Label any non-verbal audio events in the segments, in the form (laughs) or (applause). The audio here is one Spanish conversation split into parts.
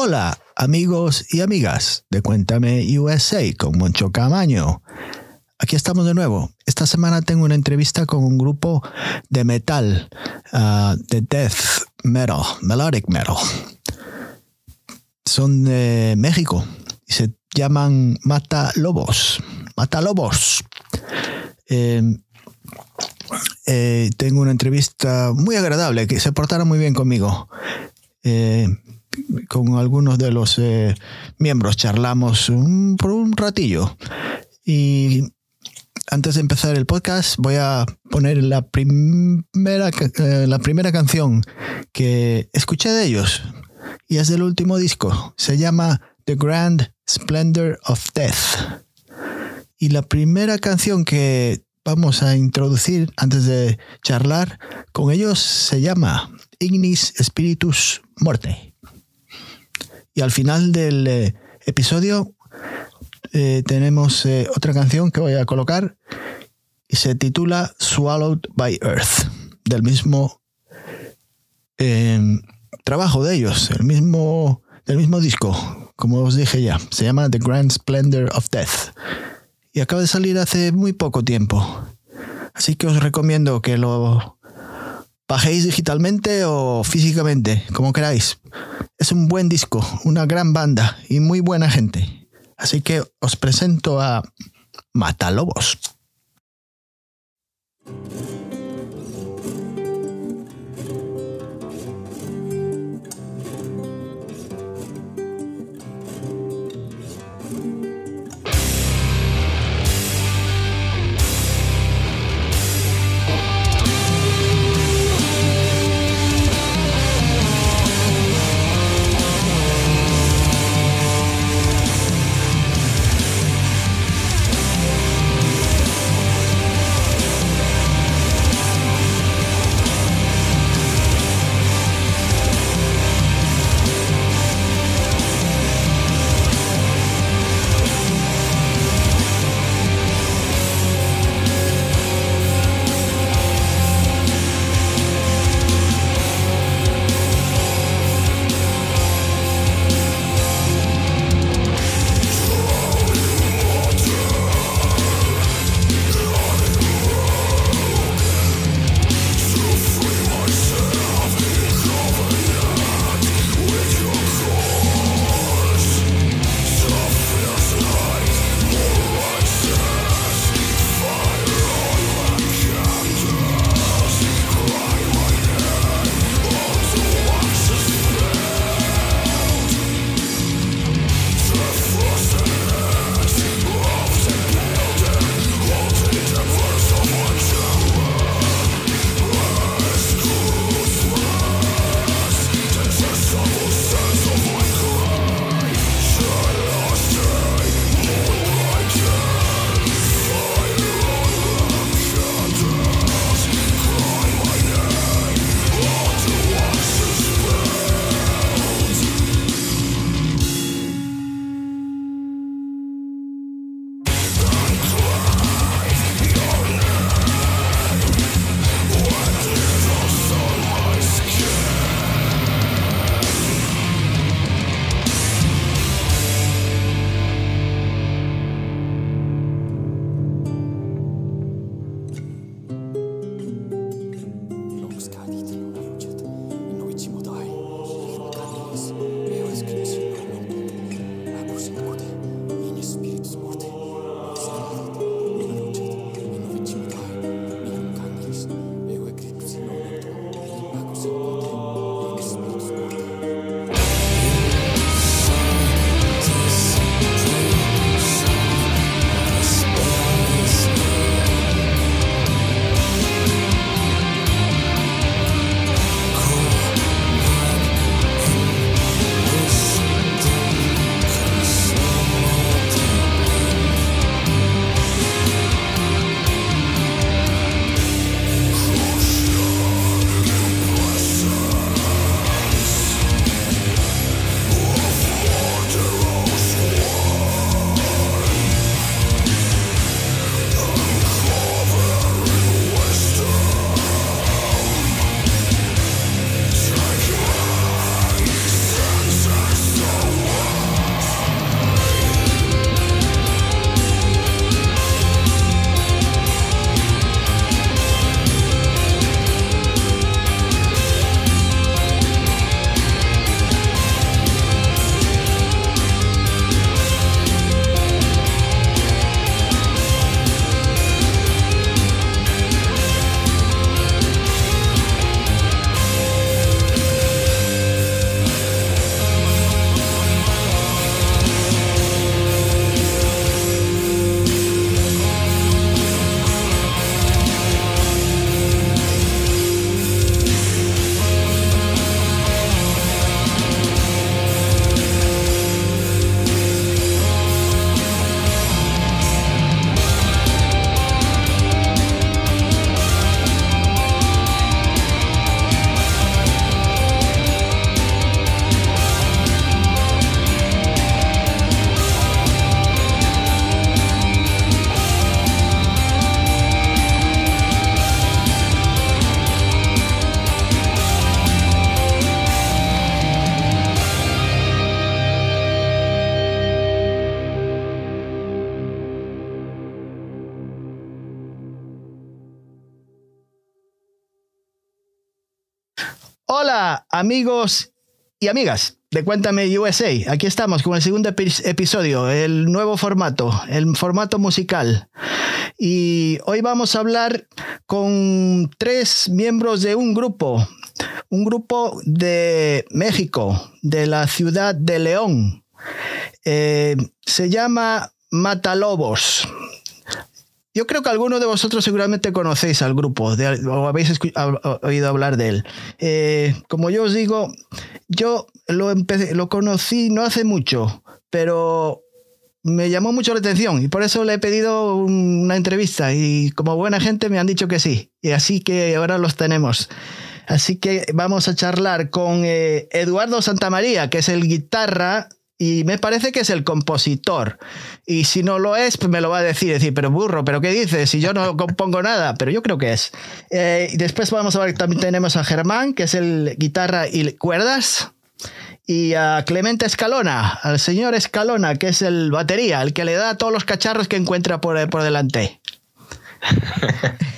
Hola, amigos y amigas de Cuéntame USA con Moncho Camaño. Aquí estamos de nuevo. Esta semana tengo una entrevista con un grupo de metal, uh, de death metal, melodic metal. Son de México y se llaman Mata Lobos. Mata Lobos. Eh, eh, tengo una entrevista muy agradable, que se portaron muy bien conmigo. Eh, con algunos de los eh, miembros charlamos por un ratillo. Y antes de empezar el podcast voy a poner la primera, la primera canción que escuché de ellos. Y es del último disco. Se llama The Grand Splendor of Death. Y la primera canción que vamos a introducir antes de charlar con ellos se llama Ignis Spiritus Morte. Y al final del eh, episodio eh, tenemos eh, otra canción que voy a colocar y se titula Swallowed by Earth, del mismo em, trabajo de ellos, el mismo, del mismo disco, como os dije ya, se llama The Grand Splendor of Death y acaba de salir hace muy poco tiempo. Así que os recomiendo que lo bajéis digitalmente o físicamente, como queráis. Es un buen disco, una gran banda y muy buena gente. Así que os presento a Matalobos. Hola amigos y amigas de Cuéntame USA. Aquí estamos con el segundo episodio, el nuevo formato, el formato musical. Y hoy vamos a hablar con tres miembros de un grupo, un grupo de México, de la ciudad de León. Eh, se llama Matalobos. Yo creo que algunos de vosotros seguramente conocéis al grupo o habéis oído hablar de él. Eh, como yo os digo, yo lo, lo conocí no hace mucho, pero me llamó mucho la atención y por eso le he pedido una entrevista y como buena gente me han dicho que sí. Y así que ahora los tenemos. Así que vamos a charlar con eh, Eduardo Santamaría, que es el guitarra y me parece que es el compositor. Y si no lo es, pues me lo va a decir, decir, pero burro, pero ¿qué dices? Si yo no (laughs) compongo nada, pero yo creo que es. Eh, y después vamos a ver, también tenemos a Germán, que es el guitarra y cuerdas. Y a Clemente Escalona, al señor Escalona, que es el batería, el que le da todos los cacharros que encuentra por, por delante. (laughs)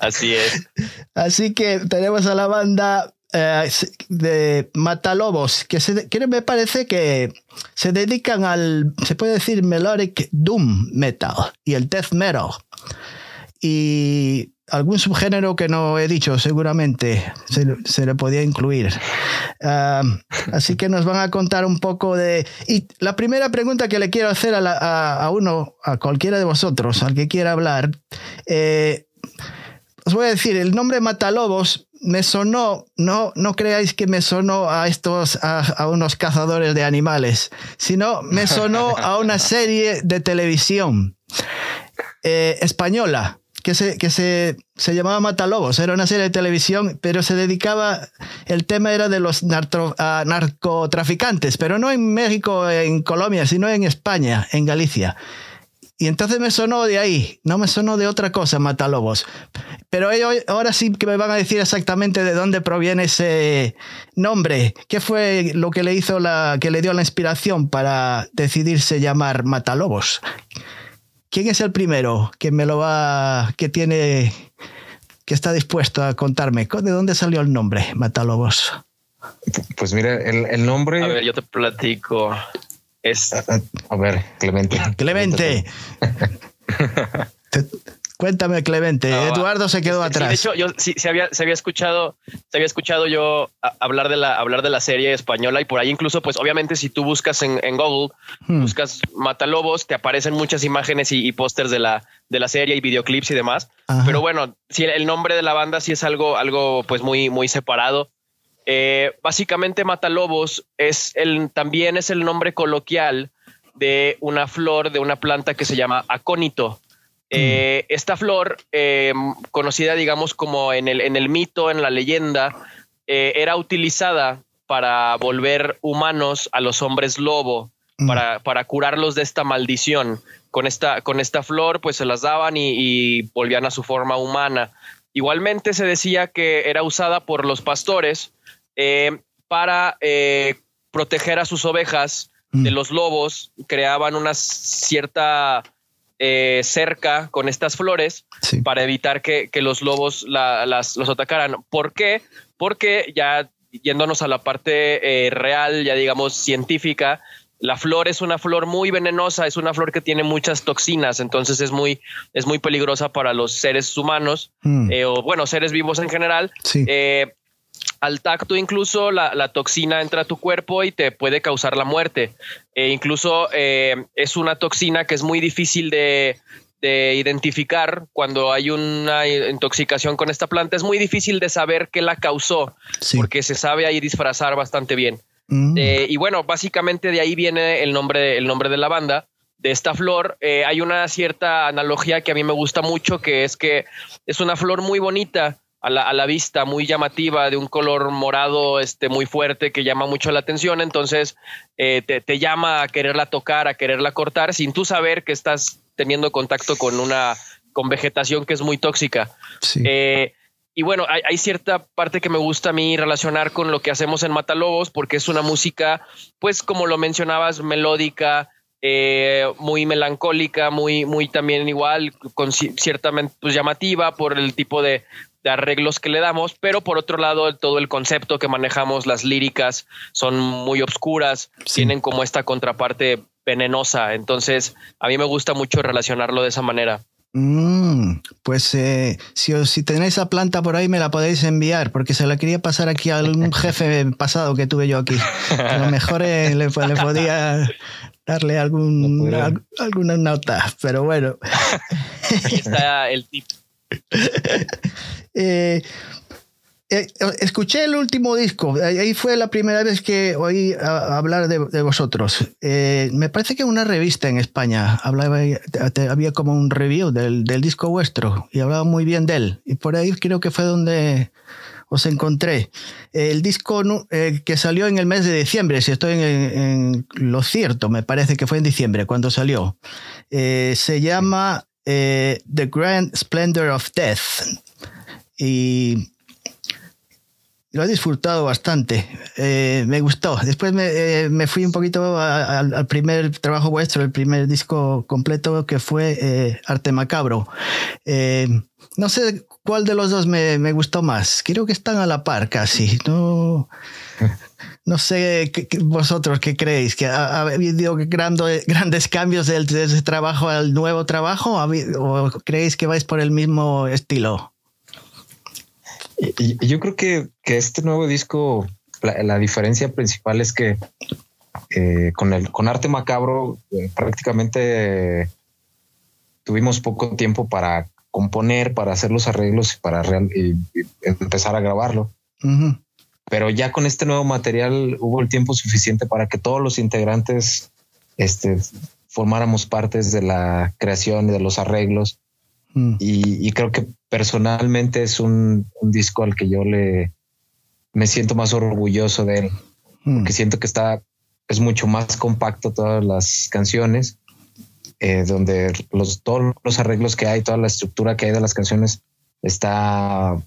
Así es. (laughs) Así que tenemos a la banda eh, de Matalobos, que, se, me parece que se dedican al, se puede decir, melodic doom metal y el death metal. Y algún subgénero que no he dicho, seguramente se, le podía incluir. Así que nos van a contar un poco de... Y la primera pregunta que le quiero hacer a, uno, a cualquiera de vosotros, al que quiera hablar, eh, os voy a decir, el nombre Matalobos me sonó, no, no creáis que me sonó a estos, a, unos cazadores de animales, sino me sonó a una (laughs) serie de televisión eh, española que, se, que se, se, llamaba Matalobos. Era una serie de televisión, pero se dedicaba, el tema era de los narcotraficantes, pero no en México, en Colombia, sino en España, en Galicia. Y entonces me sonó de ahí, no me sonó de otra cosa, Matalobos. Pero ellos ahora sí que me van a decir exactamente de dónde proviene ese nombre. ¿Qué fue lo que le hizo la, que le dio la inspiración para decidirse llamar Matalobos? ¿Quién es el primero que me lo va, que tiene, que está dispuesto a contarme? ¿De dónde salió el nombre, Matalobos? Pues mira, el, el nombre. A ver, yo te platico. Es. A ver, Clemente. Clemente. (laughs) Cuéntame, Clemente. Eduardo se quedó atrás. de hecho, yo sí, se, había, se había escuchado, se había escuchado yo hablar de la, hablar de la serie española y por ahí incluso, pues obviamente si tú buscas en, Google, hmm. buscas Matalobos, te aparecen muchas imágenes y, pósters de la, de la serie y videoclips y demás. Pero bueno, si el nombre de la banda sí es algo, algo pues muy, muy separado. Eh, básicamente Matalobos es el, también es el nombre coloquial de una flor de una planta que se llama acónito. Mm. Eh, esta flor, eh, conocida digamos como en el, en el mito, en la leyenda, era utilizada para volver humanos a los hombres lobo, mm. para, para, curarlos de esta maldición. Con esta, con esta flor, pues se las daban y, y volvían a su forma humana. Igualmente se decía que era usada por los pastores eh, para eh, proteger a sus ovejas de mm. los lobos, creaban una cierta eh, cerca con estas flores para evitar que, los lobos las, los atacaran. ¿Por qué? Porque ya yéndonos a la parte real, ya digamos científica, la flor es una flor muy venenosa, es una flor que tiene muchas toxinas, entonces es muy, es muy peligrosa para los seres humanos mm. o bueno, seres vivos en general. Sí al tacto incluso la, toxina entra a tu cuerpo y te puede causar la muerte. E incluso eh, es una toxina que es muy difícil de, identificar cuando hay una intoxicación con esta planta. Es muy difícil de saber qué la causó, porque se sabe ahí disfrazar bastante bien. Mm. Eh, y bueno, básicamente de ahí viene el nombre, el nombre de la banda de esta flor. Eh, hay una cierta analogía que a mí me gusta mucho, que es que es una flor muy bonita, a la, vista muy llamativa, de un color morado este, muy fuerte que llama mucho la atención, entonces eh, te, llama a quererla tocar, a quererla cortar, sin tú saber que estás teniendo contacto con una con vegetación que es muy tóxica. Eh, y bueno, hay, cierta parte que me gusta a mí relacionar con lo que hacemos en Matalobos, porque es una música, pues como lo mencionabas, melódica, eh, muy melancólica, muy, muy también igual, con ciertamente pues, llamativa por el tipo de, de arreglos que le damos, pero por otro lado todo el concepto que manejamos, las líricas son muy obscuras, tienen como esta contraparte venenosa, entonces a mí me gusta mucho relacionarlo de esa manera. Mm, pues eh, si, si tenéis esa planta por ahí me la podéis enviar porque se la quería pasar aquí a algún (laughs) jefe pasado que tuve yo aquí. A lo mejor eh, le, le, podía darle algún, alguna nota, pero bueno. (laughs) Ahí está el tip. (laughs) eh, eh, escuché el último disco, ahí fue la primera vez que oí hablar de, vosotros. Eh, me parece que una revista en España hablaba, había como un review del, disco vuestro y hablaba muy bien de él. Y por ahí creo que fue donde os encontré. El disco eh, que salió en el mes de diciembre, si estoy en, lo cierto, me parece que fue en diciembre cuando salió, se llama The Grand Splendor of Death. Y lo he disfrutado bastante. Eh, me gustó. Después me, eh, me fui un poquito al primer trabajo vuestro, el primer disco completo que fue eh, Arte Macabro. no sé cuál de los dos me, me, gustó más. Creo que están a la par casi. No, no sé vosotros qué creéis. ¿Que ha, habido grandes, grandes cambios de, ese trabajo al nuevo trabajo? ¿O creéis que vais por el mismo estilo? Yo creo que, este nuevo disco, la, diferencia principal es que eh, con el con arte macabro eh, prácticamente tuvimos poco tiempo para componer, para hacer los arreglos y para empezar a grabarlo. Pero ya con este nuevo material hubo el tiempo suficiente para que todos los integrantes este, formáramos partes de la creación y de los arreglos Mm. Y, creo que personalmente es un, disco al que yo le me siento más orgulloso de él, mm. porque siento que está, es mucho más compacto todas las canciones, eh, donde los, todos los arreglos que hay, toda la estructura que hay de las canciones está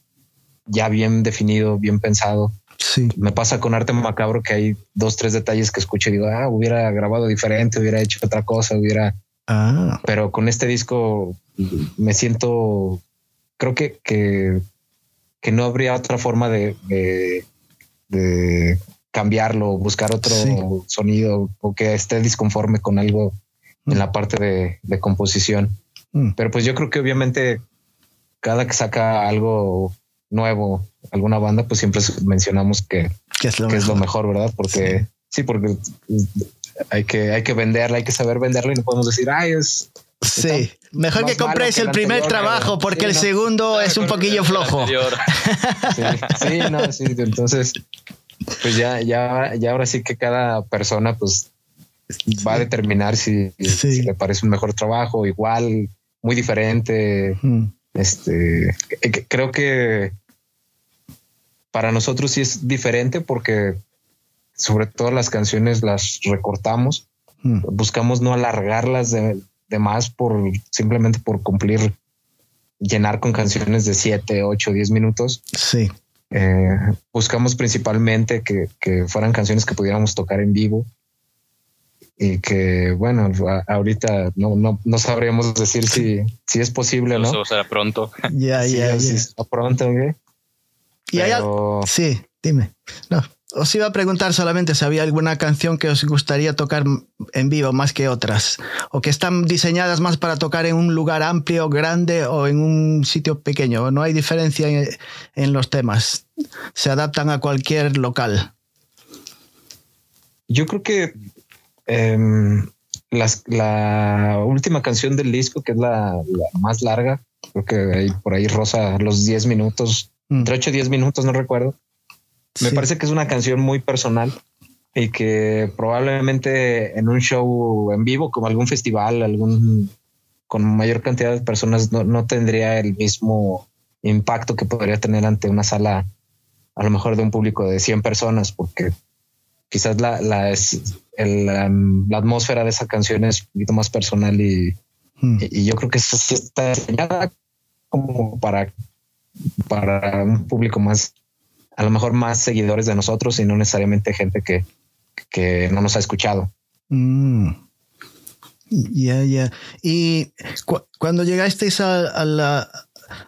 ya bien definido, bien pensado. Sí. Me pasa con Arte Macabro que hay dos, tres detalles que escucho y digo, ah, hubiera grabado diferente, hubiera hecho otra cosa, hubiera Ah. Pero con este disco me siento, creo que, que, no habría otra forma de, de, cambiarlo, buscar otro sonido o que esté disconforme con algo en la parte de, composición. Mm. Pero pues yo creo que obviamente cada que saca algo nuevo, alguna banda, pues siempre mencionamos que, es, lo mejor, ¿verdad? Porque sí porque hay que, hay que venderla, hay que saber venderla y no podemos decir, ay, es. Sí, mejor que compréis el, primer trabajo porque el segundo es un poquillo flojo. Sí, no, sí, entonces, pues ya, ya, ya ahora sí que cada persona, pues va a determinar si, le parece un mejor trabajo, igual, muy diferente. Este, eh, creo que para nosotros sí es diferente porque sobre todo las canciones las recortamos, hmm. buscamos no alargarlas de, más por simplemente por cumplir, llenar con canciones de 7, 8, 10 minutos. Sí. Eh, buscamos principalmente que, fueran canciones que pudiéramos tocar en vivo y que bueno, ahorita no, no, no sabríamos decir si, si es posible o no. Eso será pronto. Ya, ya, ya. Pronto, ¿eh? Y hay Sí, dime. No. Os iba a preguntar solamente si había alguna canción que os gustaría tocar en vivo más que otras, o que están diseñadas más para tocar en un lugar amplio, grande o en un sitio pequeño. No hay diferencia en, los temas. Se adaptan a cualquier local. Yo creo que em, la última canción del disco, que es la, más larga, creo que por ahí rosa los 10 minutos, mm. entre 8 y 10 minutos, no recuerdo me parece que es una canción muy personal y que probablemente en un show en vivo, como algún festival, algún con mayor cantidad de personas, no, tendría el mismo impacto que podría tener ante una sala, a lo mejor de un público de 100 personas, porque quizás la, la, es, la, atmósfera de esa canción es un poquito más personal y, hmm. y, yo creo que eso sí está diseñada como para, para un público más a lo mejor más seguidores de nosotros y no necesariamente gente que, que no nos ha escuchado. Mm. Ya, ya. Y cuando llegasteis a, la,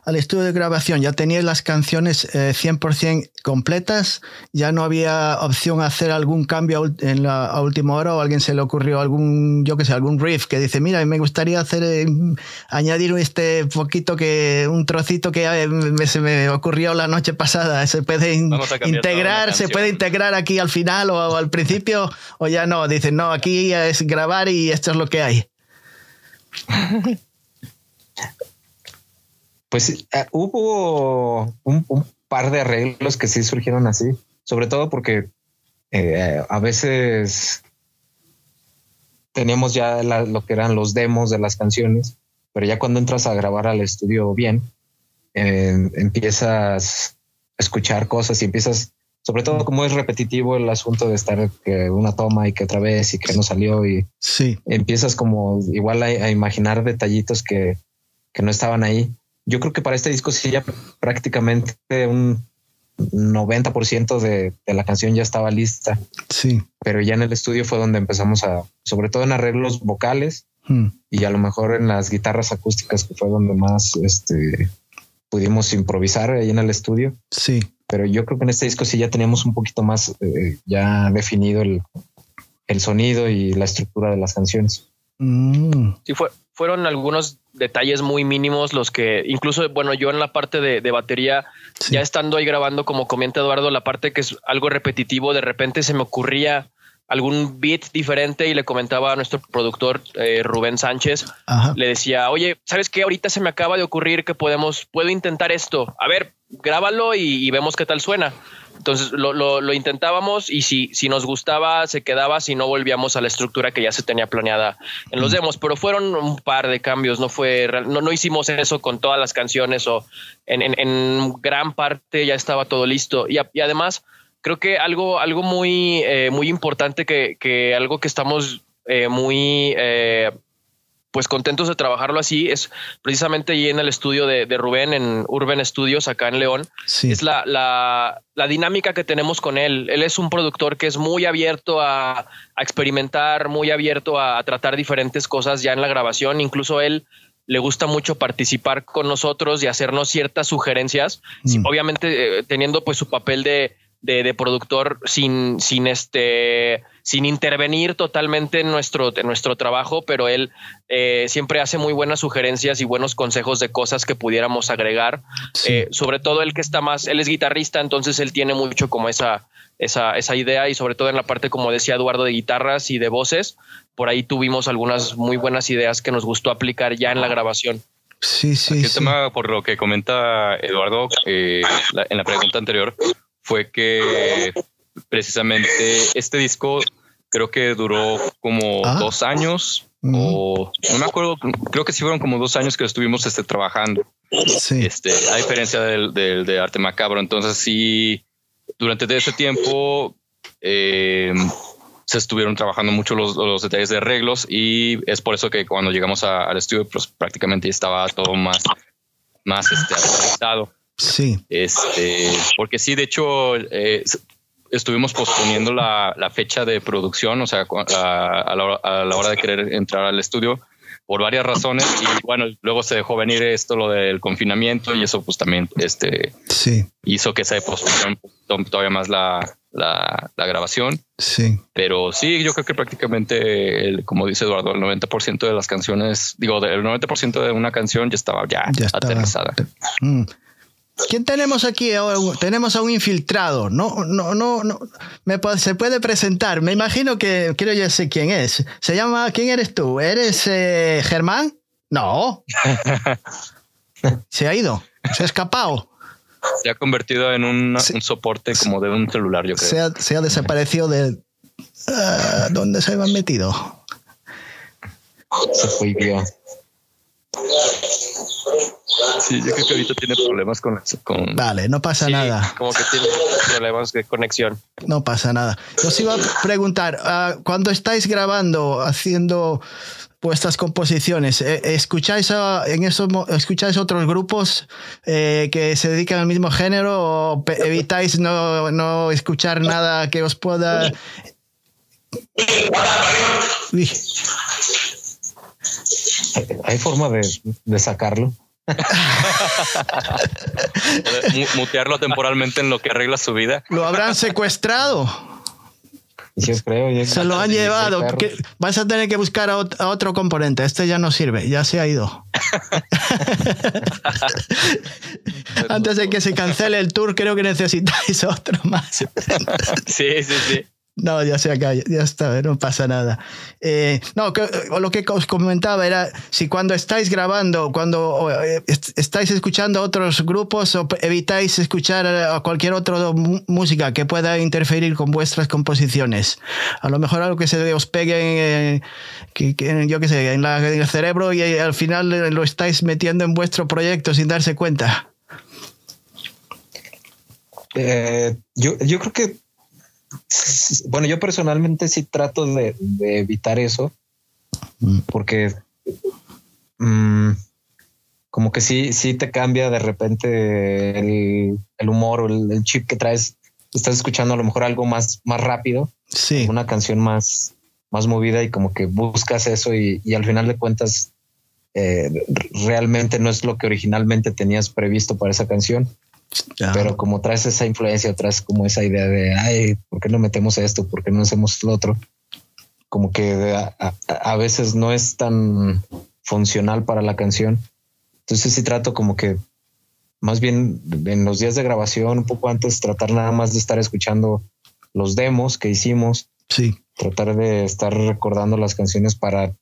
al estudio de grabación, ya tenías las canciones 100% eh, completas, ya no había opción a hacer algún cambio en la última hora o a alguien se le ocurrió algún, yo que sé, algún riff que dice, mira, me gustaría hacer, eh, añadir este poquito que, un trocito que eh, se me ocurrió la noche pasada, se puede integrar, se puede integrar aquí al final o, al principio o ya no, dicen, no, aquí es grabar y esto es lo que hay. (laughs) Pues eh, hubo un, par de arreglos que sí surgieron así, sobre todo porque eh, a veces teníamos ya lo que eran los demos de las canciones, pero ya cuando entras a grabar al estudio bien, eh, empiezas a escuchar cosas y empiezas, sobre todo como es repetitivo el asunto de estar que una toma y que otra vez y que no salió y sí. empiezas como igual a, imaginar detallitos que, que no estaban ahí yo creo que para este disco sí ya prácticamente un 90% de, de la canción ya estaba lista. Sí. Pero ya en el estudio fue donde empezamos a, sobre todo en arreglos vocales hmm. y a lo mejor en las guitarras acústicas, que fue donde más este, pudimos improvisar ahí en el estudio. Sí. Pero yo creo que en este disco sí ya teníamos un poquito más eh, ya definido el, el, sonido y la estructura de las canciones. Mm. Sí, fue, fueron algunos detalles muy mínimos los que incluso, bueno, yo en la parte de, batería, ya estando ahí grabando, como comenta Eduardo, la parte que es algo repetitivo, de repente se me ocurría algún beat diferente y le comentaba a nuestro productor eh, Rubén Sánchez, le decía, oye, ¿sabes qué? Ahorita se me acaba de ocurrir que podemos, puedo intentar esto. A ver, grábalo y vemos qué tal suena. Entonces lo, lo, intentábamos y si, si nos gustaba se quedaba, si no volvíamos a la estructura que ya se tenía planeada en los demos, pero fueron un par de cambios, no fue, no, no hicimos eso con todas las canciones o en, en, gran parte ya estaba todo listo. Y, y además creo que algo, algo muy, eh, muy importante que, que, algo que estamos eh, muy eh, pues contentos de trabajarlo así. Es precisamente allí en el estudio de, Rubén, en Urban Studios, acá en León. Es la, la, la, dinámica que tenemos con él. Él es un productor que es muy abierto a, a experimentar, muy abierto a, tratar diferentes cosas ya en la grabación. Incluso él le gusta mucho participar con nosotros y hacernos ciertas sugerencias, mm. obviamente eh, teniendo pues su papel de, de, productor sin, sin este sin intervenir totalmente en nuestro, en nuestro trabajo, pero él eh, siempre hace muy buenas sugerencias y buenos consejos de cosas que pudiéramos agregar. Eh, sobre todo él que está más, él es guitarrista, entonces él tiene mucho como esa, esa, esa idea y sobre todo en la parte, como decía Eduardo, de guitarras y de voces. Por ahí tuvimos algunas muy buenas ideas que nos gustó aplicar ya en la grabación. Sí, sí. El tema, por lo que comenta Eduardo eh, en la pregunta anterior, fue que precisamente este disco creo que duró como ah. dos años o no me acuerdo, creo que sí fueron como dos años que estuvimos este, trabajando. Este, a diferencia del, de Arte Macabro. Entonces sí, durante ese tiempo eh, se estuvieron trabajando mucho los, detalles de arreglos y es por eso que cuando llegamos al estudio pues prácticamente estaba todo más, más este, Sí. Este, porque sí, de hecho, eh, estuvimos posponiendo la, fecha de producción, o sea, a, la, hora de querer entrar al estudio por varias razones y bueno, luego se dejó venir esto, lo del confinamiento y eso pues también este, sí. hizo que se pospusiera todavía más la, la, grabación. Sí. Pero sí, yo creo que prácticamente, como dice Eduardo, el 90% de las canciones, digo, el 90% de una canción ya estaba ya, aterrizada. Mm. ¿Quién tenemos aquí? Tenemos a un infiltrado. No, no, no, no. Me, se puede presentar. Me imagino que creo ya sé quién es. Se llama. ¿Quién eres tú? ¿Eres eh, Germán? No. (laughs) se ha ido. Se ha escapado. Se ha convertido en un, soporte como de un celular, yo creo. Se ha, se ha desaparecido de. Ah, ¿Dónde se han metido? Se fue bien. Sí, yo creo que ahorita tiene problemas con... con vale, no pasa nada. Como que tiene problemas de conexión. No pasa nada. Os iba a preguntar, uh, cuando estáis grabando, haciendo vuestras composiciones, eh, ¿escucháis, en esos, ¿escucháis otros grupos eh, que se dedican al mismo género o evitáis no, no escuchar nada que os pueda... Hay forma de, de sacarlo (laughs) Mutearlo temporalmente en lo que arregla su vida. Lo habrán secuestrado. Yo creo. Se lo han llevado. Vas a tener que buscar a, otro componente. Este ya no sirve, ya se ha ido. (laughs) (laughs) Antes de que se cancele el tour, creo que necesitáis otro más. sí, sí, sí. No, ya se acá, ya está, no pasa nada. Eh, no, lo que os comentaba era si cuando estáis grabando, cuando eh, estáis escuchando otros grupos o evitáis escuchar a cualquier otra música que pueda interferir con vuestras composiciones. A lo mejor algo que se os pegue, en, que, yo qué sé, en, el cerebro y al final lo estáis metiendo en vuestro proyecto sin darse cuenta. Eh, yo, yo creo que bueno, yo personalmente sí trato de, evitar eso mm. porque mm, como que sí, sí te cambia de repente el, humor o el, chip que traes. Estás escuchando a lo mejor algo más, más rápido, sí. una canción más, más movida y como que buscas eso y, al final de cuentas eh, realmente no es lo que originalmente tenías previsto para esa canción. Pero como traes esa influencia, traes como esa idea de, ay, ¿por qué no metemos esto? ¿Por qué no hacemos lo otro? Como que a, veces no es tan funcional para la canción. Entonces sí trato como que más bien en los días de grabación, un poco antes, tratar nada más de estar escuchando los demos que hicimos. Sí. Tratar de estar recordando las canciones para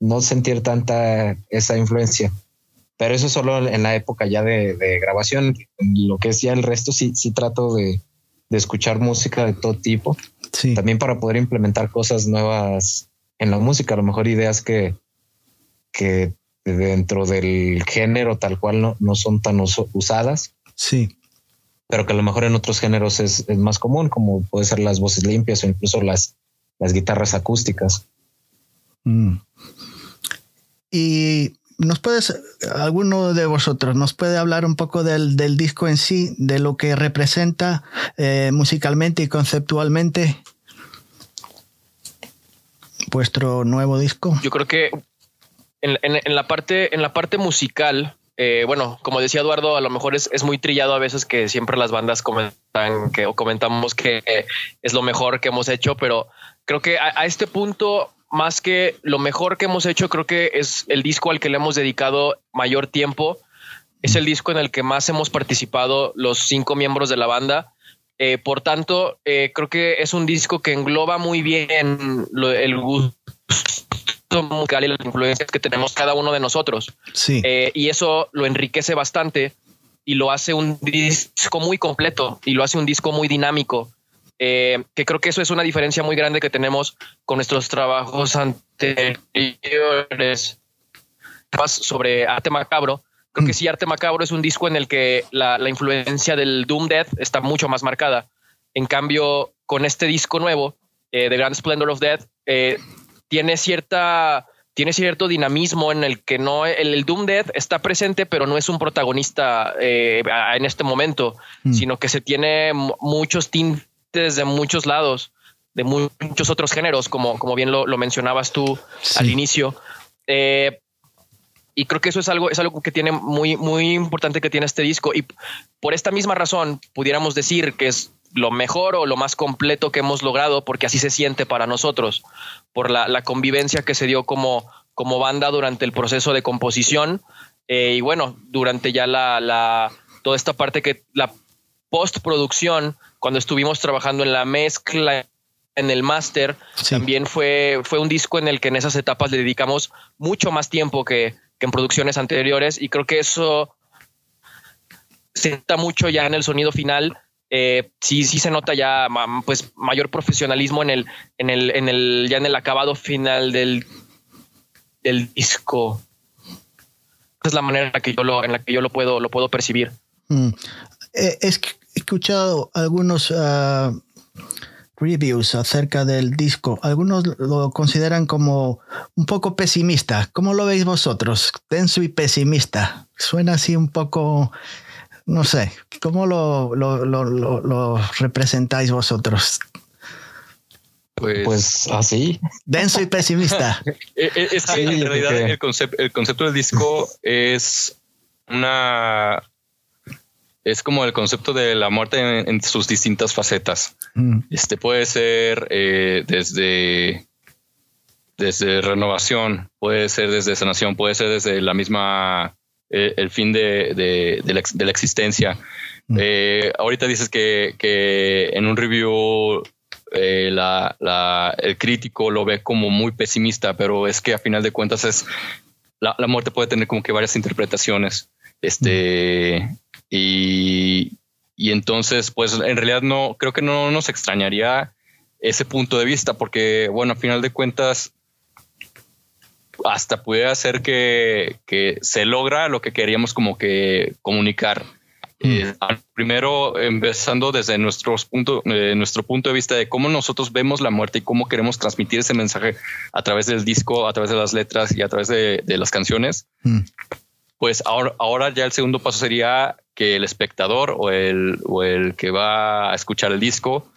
no sentir tanta esa influencia. Pero eso solo en la época ya de, grabación. lo que es ya el resto, sí, sí trato de, escuchar música de todo tipo. Sí. También para poder implementar cosas nuevas en la música. A lo mejor ideas que, que dentro del género tal cual no, no son tan usadas. Sí. Pero que a lo mejor en otros géneros es, más común, como puede ser las voces limpias o incluso las, las guitarras acústicas. Mm. Y ¿Nos puedes, alguno de vosotros, nos puede hablar un poco del, disco en sí, de lo que representa eh, musicalmente y conceptualmente vuestro nuevo disco? Yo creo que en, la, parte, en la parte musical, eh, bueno, como decía Eduardo, a lo mejor es, muy trillado a veces que siempre las bandas comentan que, o comentamos que es lo mejor que hemos hecho, pero creo que a este punto más que lo mejor que hemos hecho, creo que es el disco al que le hemos dedicado mayor tiempo. Es el disco en el que más hemos participado los cinco miembros de la banda. Eh, por tanto, eh, creo que es un disco que engloba muy bien el gusto musical y las influencias que tenemos cada uno de nosotros. Sí. Eh, y eso lo enriquece bastante y lo hace un disco muy completo y lo hace un disco muy dinámico. Eh, que creo que eso es una diferencia muy grande que tenemos con nuestros trabajos anteriores sobre Arte Macabro. Creo que mm. sí, Arte Macabro es un disco en el que la, influencia del Doom Death está mucho más marcada. En cambio, con este disco nuevo, eh, The Grand Splendor of Death, eh, tiene cierta tiene cierto dinamismo en el que no el, Doom Death está presente, pero no es un protagonista en este momento, mm. sino que se tiene muchos tintes de muchos lados, de muchos otros géneros, como, como bien lo, mencionabas tú al inicio. Eh, y creo que eso es algo, es algo que tiene muy, muy importante que tiene este disco. Y por esta misma razón, pudiéramos decir que es lo mejor o lo más completo que hemos logrado, porque así se siente para nosotros, por la, convivencia que se dio como, como banda durante el proceso de composición. Eh, y bueno, durante ya la, la, toda esta parte que la postproducción cuando estuvimos trabajando en la mezcla, en el máster, también fue, fue un disco en el que en esas etapas le dedicamos mucho más tiempo que, en producciones anteriores y creo que eso se nota mucho ya en el sonido final. Eh, sí, sí se nota ya pues mayor profesionalismo en el, en el, en el, ya en el acabado final del, del disco. Esa es la manera en la que yo lo, en la que yo lo puedo, lo puedo percibir. Mm. Eh, es que escuchado algunos ah, reviews acerca del disco. Algunos lo consideran como un poco pesimista. ¿Cómo lo veis vosotros? Denso y pesimista. Suena así un poco, no sé, ¿cómo lo, lo, representáis vosotros? Pues, pues, así. Denso y pesimista. Eh, (laughs) eh, es que en realidad el, concepto del disco es una es como el concepto de la muerte en, sus distintas facetas. Mm. Este puede ser eh, desde, desde renovación, puede ser desde sanación, puede ser desde la misma, eh, el fin de, de, la, existencia. Mm. Eh, ahorita dices que, que, en un review la, la, el crítico lo ve como muy pesimista, pero es que a final de cuentas es la, la muerte puede tener como que varias interpretaciones. Este, y, entonces, pues en realidad no, creo que no nos extrañaría ese punto de vista, porque bueno, a final de cuentas, hasta puede ser que, se logra lo que queríamos como que comunicar. Mm. Eh, primero, empezando desde nuestros punto, eh, nuestro punto de vista de cómo nosotros vemos la muerte y cómo queremos transmitir ese mensaje a través del disco, a través de las letras y a través de, las canciones. Mm. Pues ahora, ahora ya el segundo paso sería que el espectador o el, o el que va a escuchar el disco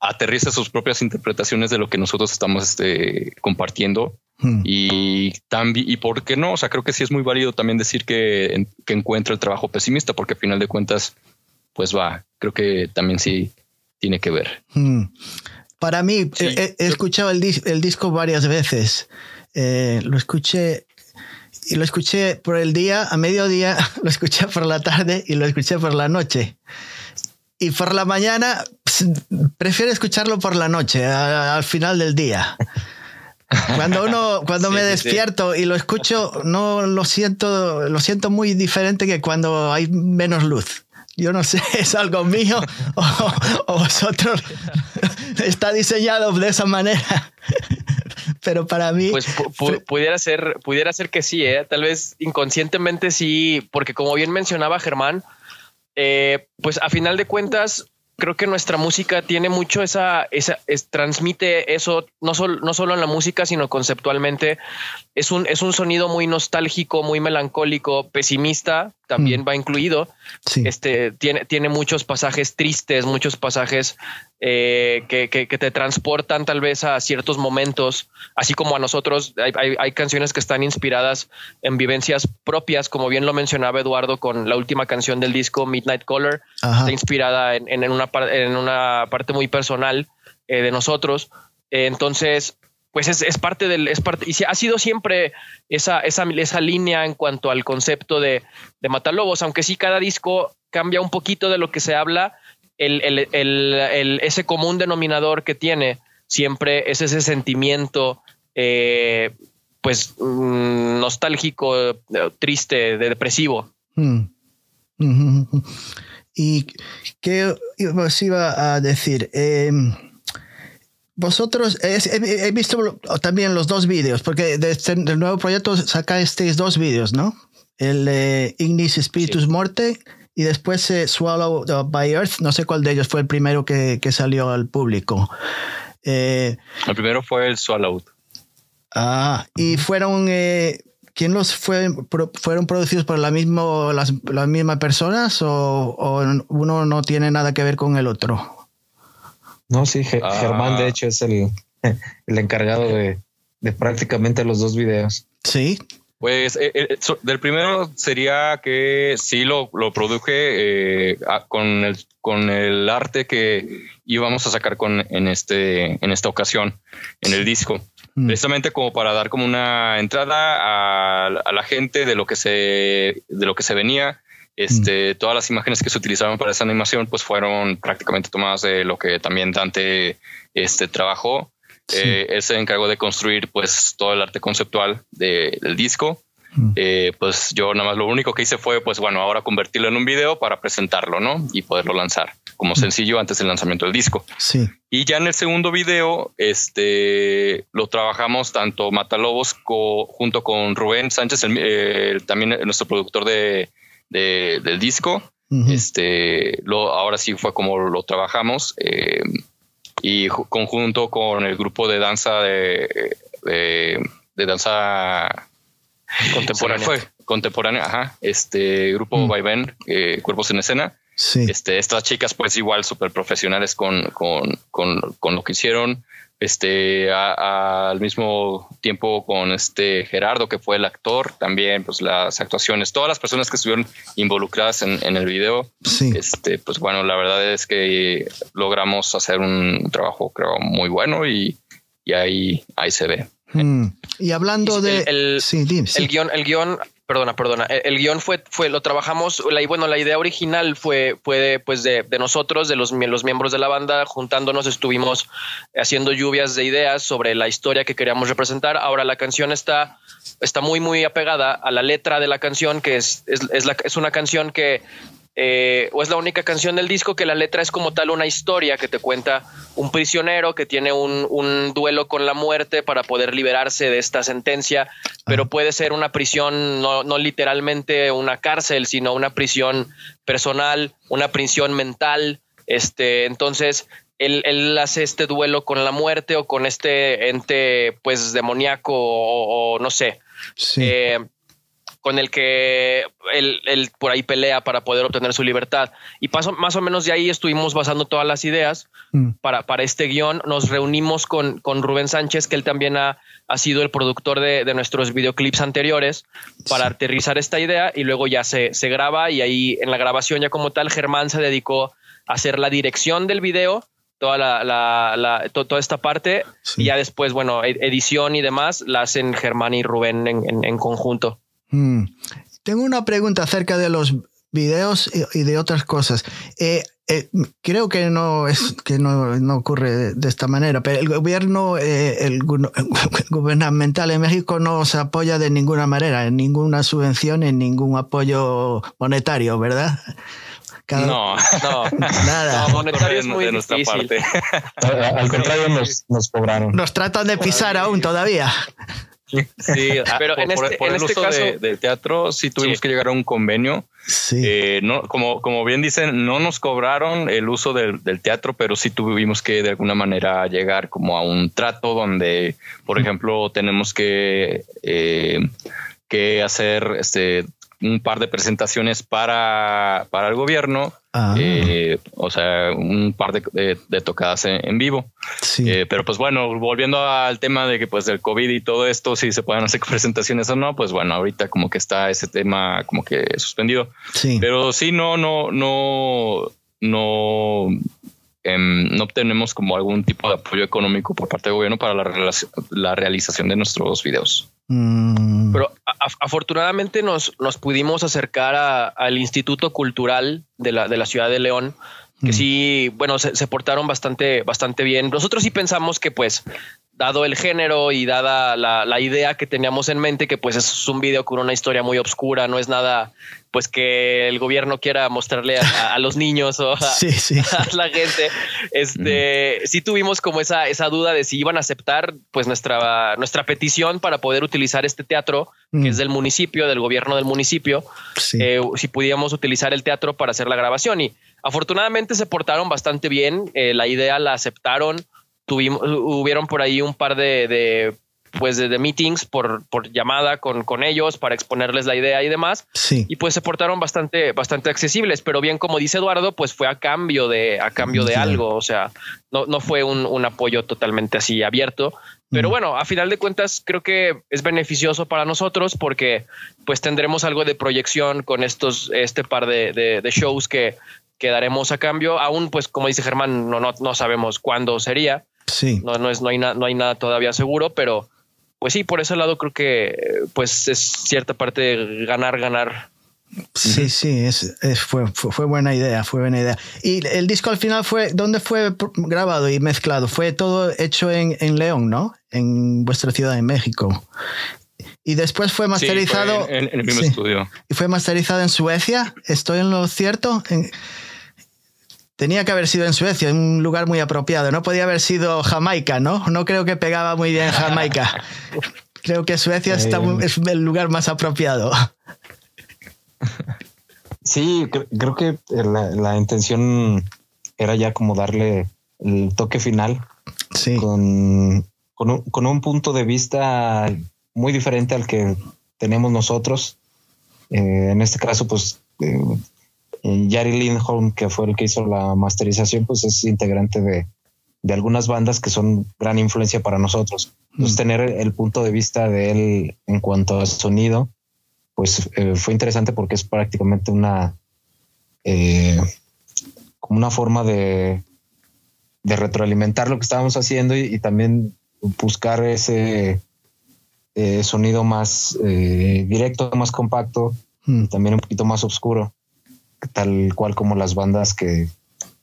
aterriza sus propias interpretaciones de lo que nosotros estamos este, compartiendo. Hmm. Y también, y por qué no? O sea, creo que sí es muy válido también decir que, que encuentra el trabajo pesimista, porque al final de cuentas, pues va, creo que también sí tiene que ver. Hmm. Para mí, he, escuchado el, el, disco varias veces. Eh, lo escuché y lo escuché por el día, a mediodía, (laughs) lo escuché por la tarde y lo escuché por la noche. Y por la mañana, pues, prefiero escucharlo por la noche, al final del día. Cuando uno, cuando (laughs) me despierto y lo escucho, no lo siento, lo siento muy diferente que cuando hay menos luz. Yo no sé, (laughs) es algo mío (laughs) o, o vosotros (laughs) está diseñado de esa manera pero para mí... Pues pudiera ser, pudiera ser que sí, ¿eh? tal vez inconscientemente sí, porque como bien mencionaba Germán, eh, pues a final de cuentas creo que nuestra música tiene mucho esa, esa transmite eso, no, solo no solo en la música, sino conceptualmente. Es un, es un sonido muy nostálgico, muy melancólico, pesimista, también mm. va incluido. Este, tiene, tiene muchos pasajes tristes, muchos pasajes eh, que, te transportan tal vez a ciertos momentos, así como a nosotros. Hay, canciones que están inspiradas en vivencias propias, como bien lo mencionaba Eduardo con la última canción del disco Midnight Color, está inspirada en, en, una, en una parte muy personal eh, de nosotros. entonces, pues es, parte del, es parte, y ha sido siempre esa, esa, esa línea en cuanto al concepto de, de Matalobos, aunque sí cada disco cambia un poquito de lo que se habla, el, el, ese común denominador que tiene siempre es ese sentimiento, eh, pues mm, nostálgico, triste, de depresivo. Hmm. ¿Y qué os iba a decir? Em, vosotros, he, visto también los dos vídeos, porque de este, del nuevo proyecto saca estos dos vídeos, ¿no? El eh, Ignis Spiritus Morte y después eh, Swallow by Earth. No sé cuál de ellos fue el primero que, que salió al público. Eh, el primero fue el Swallow. Ah, y fueron. Eh, ¿Quién los fue, fueron producidos por la mismo, las, las mismas personas o, o, uno no tiene nada que ver con el otro? No, sí, ah. Germán de hecho es el, (laughs) el encargado de, de, prácticamente los dos videos. Sí. Pues eh, eh, del primero sería que sí lo, lo produje eh, con, el, con el arte que íbamos a sacar con, en, este, en esta ocasión, en el disco. Mm. Precisamente como para dar como una entrada a, a, la gente de lo que se, de lo que se venía este, Todas las imágenes que se utilizaron para esa animación pues fueron prácticamente tomadas de lo que también Dante este, trabajó. Eh, él se encargó de construir pues todo el arte conceptual del disco. Mm. Eh, pues yo nada más lo único que hice fue pues bueno ahora convertirlo en un video para presentarlo no y poderlo lanzar como mm. sencillo antes del lanzamiento del disco sí. y ya en el segundo video este lo trabajamos tanto Matalobos junto con Rubén Sánchez también nuestro productor de, del disco. Este, lo, ahora sí fue como lo trabajamos eh, y conjunto con el grupo de danza de, de, danza contemporánea. Fue contemporánea, ajá. Este grupo mm. Vaivén, eh, Cuerpos en Escena. Este, estas chicas, pues igual súper profesionales con, con, con, con, lo que hicieron. Este al mismo tiempo con este Gerardo que fue el actor también pues las actuaciones todas las personas que estuvieron involucradas en, el video. Este pues bueno la verdad es que logramos hacer un trabajo creo muy bueno y, ahí ahí se ve. Hmm. y hablando de el, el guion el guion Perdona, perdona. El, guion fue, fue, lo trabajamos, la, bueno, la idea original fue, fue pues de, nosotros, de los, los miembros de la banda, juntándonos, estuvimos haciendo lluvias de ideas sobre la historia que queríamos representar. Ahora la canción está, está muy, muy apegada a la letra de la canción, que es, es, es, la, es una canción que eh, o es la única canción del disco que la letra es como tal una historia que te cuenta un prisionero que tiene un, duelo con la muerte para poder liberarse de esta sentencia, pero puede ser una prisión, no, literalmente una cárcel, sino una prisión personal, una prisión mental. Este, entonces, él, hace este duelo con la muerte o con este ente, pues, demoníaco o, no sé. Sí. Eh, con el que él, por ahí pelea para poder obtener su libertad. Y paso, más o menos de ahí estuvimos basando todas las ideas mm. para, para este guion. Nos reunimos con, con Rubén Sánchez, que él también ha, ha sido el productor de, de, nuestros videoclips anteriores, para aterrizar esta idea y luego ya se, se graba y ahí en la grabación ya como tal, Germán se dedicó a hacer la dirección del video toda la, la, toda esta parte y ya después, bueno, edición y demás la hacen Germán y Rubén en, en conjunto. Mm. Tengo una pregunta acerca de los videos y de otras cosas. Eh, eh, creo que no es que no, no, ocurre de esta manera, pero el gobierno eh, (laughs) el, gubernamental en México no se apoya de ninguna manera, en ninguna subvención, en ningún apoyo monetario, ¿verdad? no, (laughs) no, nada. monetario es muy de nuestra parte. (laughs) Al contrario, nos, nos cobraron. Nos tratan de pisar aún todavía. Sí, (laughs) ah, pero por, en este, el este uso caso, del teatro sí tuvimos que llegar a un convenio. Sí. Eh, no, como, como bien dicen, no nos cobraron el uso del, teatro, pero sí tuvimos que de alguna manera llegar como a un trato donde, por ejemplo, tenemos que, eh, que hacer este, un par de presentaciones para, para el gobierno, ah. eh, o sea, un par de, de, tocadas en, vivo. Sí. Eh, pero pues bueno, volviendo al tema de que pues del COVID y todo esto, si se pueden hacer (laughs) presentaciones o no, pues bueno, ahorita como que está ese tema como que suspendido. Sí. Pero sí, no, no, no, no Em, no obtenemos como algún tipo de apoyo económico por parte del gobierno para la, la realización de nuestros videos. Mm. Pero afortunadamente nos, nos pudimos acercar al Instituto Cultural de la, de la ciudad de León, que mm. sí, bueno, se, se, portaron bastante, bastante bien. Nosotros sí pensamos que pues dado el género y dada la, idea que teníamos en mente, que pues es un video con una historia muy oscura, no es nada pues que el gobierno quiera mostrarle a, los niños o a, (laughs) (laughs) la gente. Este sí tuvimos como esa, esa duda de si iban a aceptar pues nuestra, nuestra petición para poder utilizar este teatro, que es mm. del municipio, del gobierno del municipio, eh, si pudiéramos utilizar el teatro para hacer la grabación. Y afortunadamente se portaron bastante bien, eh, la idea la aceptaron tuvimos, hubieron por ahí un par de, pues de, meetings por, por llamada con, con, ellos para exponerles la idea y demás. Sí. Y pues se portaron bastante, bastante accesibles, pero bien como dice Eduardo, pues fue a cambio de, a cambio de algo. O sea, no, no fue un, un, apoyo totalmente así abierto. Pero bueno, a final de cuentas creo que es beneficioso para nosotros porque pues tendremos algo de proyección con estos, este par de, de shows que, que daremos a cambio. Aún pues como dice Germán, no, no, no sabemos cuándo sería Sí. No, no, es, no, hay no hay nada todavía seguro, pero pues sí, por ese lado creo que pues es cierta parte de ganar, ganar. Sí, sí, es, fue, fue, buena idea, fue buena idea. Y el disco al final fue, ¿dónde fue grabado y mezclado? Fue todo hecho en, en León, ¿no? En vuestra ciudad, en México. Y después fue masterizado. en, el mismo estudio. Y fue masterizado en Suecia. ¿Estoy en lo cierto? En, Tenía que haber sido en Suecia, un lugar muy apropiado. No podía haber sido Jamaica, ¿no? No creo que pegaba muy bien Jamaica. (laughs) creo que Suecia está, es el lugar más apropiado. Sí, creo que la, intención era ya como darle el toque final. Sí. Con, con, un, punto de vista muy diferente al que tenemos nosotros. Eh, en este caso, pues eh, Yari Lindholm, que fue el que hizo la masterización, pues es integrante de, de algunas bandas que son gran influencia para nosotros. Entonces, mm. tener el punto de vista de él en cuanto a sonido, pues eh, fue interesante porque es prácticamente una eh, como una forma de, de retroalimentar lo que estábamos haciendo y, también buscar ese eh, sonido más directo, más compacto, mm. y también un poquito más oscuro, tal cual como las bandas que,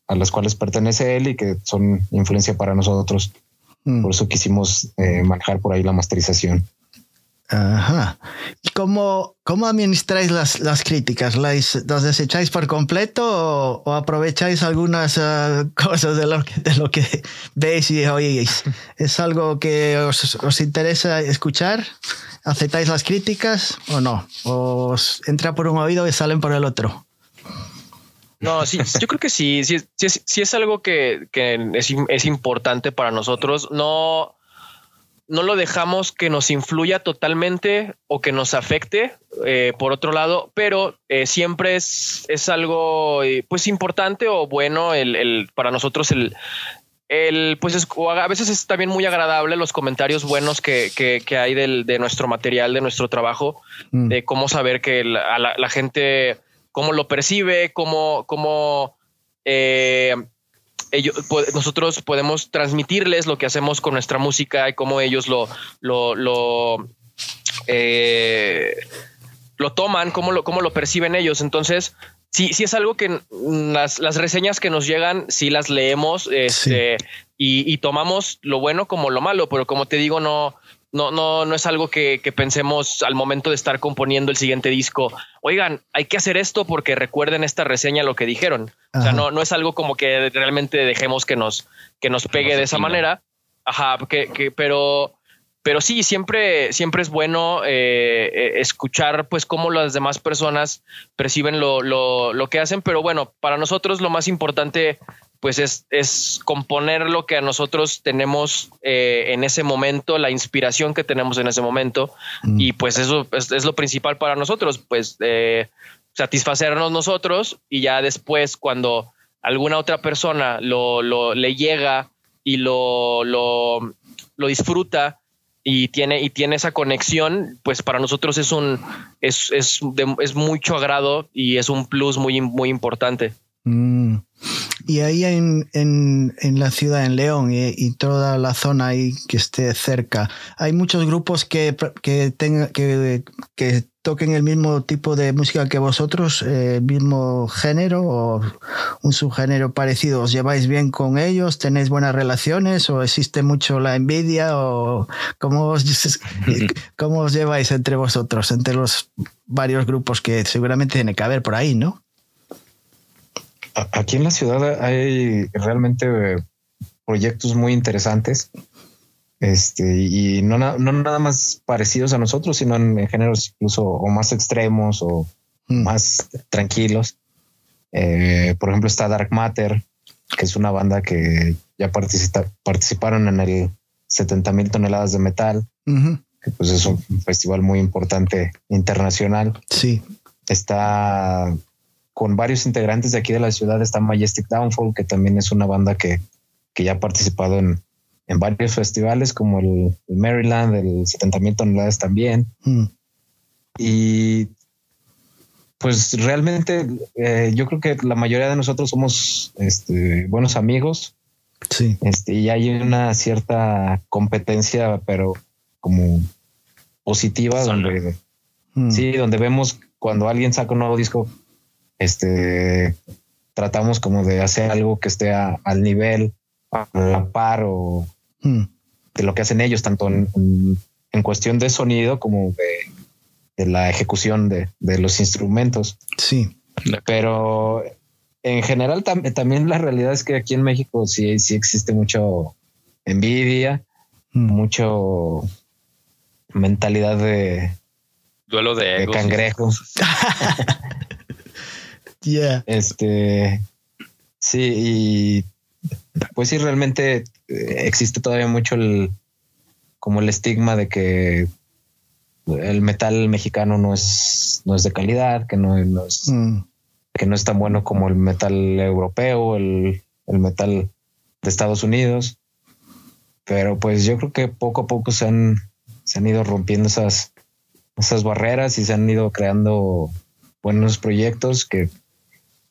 a las cuales pertenece él y que son influencia para nosotros. Mm. Por eso quisimos eh, manejar por ahí la masterización. Ajá. ¿Y cómo, cómo administráis las, las críticas? ¿Las, desecháis por completo o, aprovecháis algunas eh, (laughs) cosas de lo, que, de lo que veis y oís? ¿Es algo que os, os interesa escuchar? ¿Aceptáis las críticas o no? ¿O os entra por un oído y salen por el otro? No, sí, yo creo que sí, sí, sí, es algo que, es, importante para nosotros. No, no lo dejamos que nos influya totalmente o que nos afecte, eh, por otro lado, pero eh, siempre es, es algo eh, pues importante o bueno el, para nosotros el, el pues es, a veces es también muy agradable los comentarios buenos que, que, hay del, de nuestro material, de nuestro trabajo, mm. de cómo saber que la gente cómo lo percibe, cómo, cómo eh, ellos, nosotros podemos transmitirles lo que hacemos con nuestra música y cómo ellos lo, lo, lo, eh, lo toman, cómo lo, cómo lo perciben ellos. Entonces, sí, sí es algo que las, las reseñas que nos llegan, sí las leemos este, y, y, tomamos lo bueno como lo malo, pero como te digo, no, no, no, no es algo que, pensemos al momento de estar componiendo el siguiente disco. Oigan, hay que hacer esto porque recuerden esta reseña lo que dijeron. O sea, no, no es algo como que realmente dejemos que nos, que nos pegue de esa manera. Ajá, que, pero, pero sí, siempre, siempre es bueno eh, eh, escuchar pues cómo las demás personas perciben lo, lo, lo que hacen. Pero bueno, para nosotros lo más importante pues es, es, componer lo que a nosotros tenemos eh, en ese momento, la inspiración que tenemos en ese momento. Mm. Y pues eso es, lo principal para nosotros, pues eh, satisfacernos nosotros y ya después cuando alguna otra persona lo, lo le llega y lo, lo, lo, disfruta y tiene, y tiene esa conexión, pues para nosotros es un es, es, es mucho agrado y es un plus muy, muy importante. Mm. Y ahí en, en, en, la ciudad, en León y, toda la zona ahí que esté cerca, hay muchos grupos que, que, que, que toquen el mismo tipo de música que vosotros, eh, el mismo género o un subgénero parecido. ¿Os lleváis bien con ellos? ¿Tenéis buenas relaciones o existe mucho la envidia? ¿O cómo os, (laughs) cómo os lleváis entre vosotros, entre los varios grupos que seguramente tiene que haber por ahí, ¿no? Aquí en la ciudad hay realmente proyectos muy interesantes. Este, y no, nada más parecidos a nosotros, sino en, géneros incluso o más extremos o mm. más tranquilos. Eh, por ejemplo, está Dark Matter, que es una banda que ya participaron en el 70 mil toneladas de metal, que pues es un festival muy importante internacional. Sí. Está con varios integrantes de aquí de la ciudad está Majestic Downfall, que también es una banda que, ya ha participado en, varios festivales como el, Maryland, el 70 mil toneladas también. Mm. Y pues realmente eh, yo creo que la mayoría de nosotros somos este, buenos amigos. Sí. Este, y hay una cierta competencia, pero como positiva, donde, mm. sí, donde vemos cuando alguien saca un nuevo disco, este, tratamos como de hacer algo que esté al nivel, a la par o hmm. de lo que hacen ellos, tanto en, cuestión de sonido como de, la ejecución de, los instrumentos. Sí. Pero en general también la realidad es que aquí en México sí, sí existe mucho envidia, hmm. mucho mentalidad de duelo de, de (laughs) cangrejo. Este, sí, y pues sí, realmente eh, existe todavía mucho el, como el estigma de que el metal mexicano no es, no es de calidad, que no, es, mm. que no es tan bueno como el metal europeo, el, metal Estados Unidos. Pero pues yo creo que poco a poco se han, se han ido rompiendo esas, esas barreras y se han ido creando buenos proyectos que,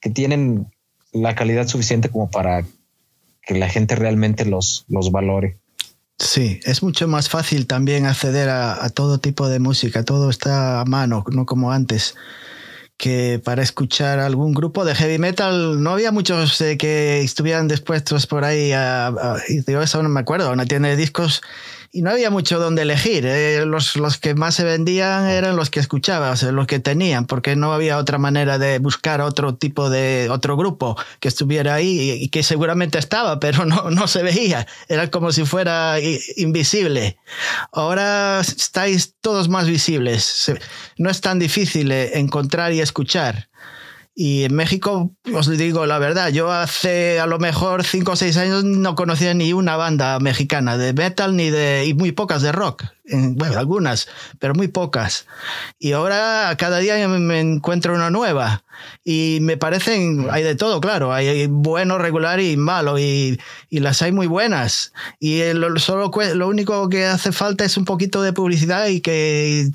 que tienen la calidad suficiente como para que la gente realmente los, los valore. Sí, es mucho más fácil también acceder a, todo tipo de música, todo está a mano, no como antes que para escuchar algún grupo de heavy metal. No había muchos eh, que estuvieran dispuestos por ahí a, yo eso no me acuerdo, una tienda de discos y no había mucho donde elegir. Eh, los, los, que más se vendían eran los que escuchaba, o sea, los que tenían, porque no había otra manera de buscar otro tipo de otro grupo que estuviera ahí y, que seguramente estaba, pero no, no se veía. Era como si fuera invisible. Ahora estáis todos más visibles. No es tan difícil eh, encontrar y escuchar. Y en México, os digo la verdad, yo hace a lo mejor cinco o seis años no conocía ni una banda mexicana de metal ni de, y muy pocas de rock bueno, algunas, pero muy pocas. Y ahora cada día me encuentro una nueva. Y me parecen, hay de todo, claro, hay bueno, regular y malo, y, y las hay muy buenas. Y lo, solo, lo único que hace falta es un poquito de publicidad y que,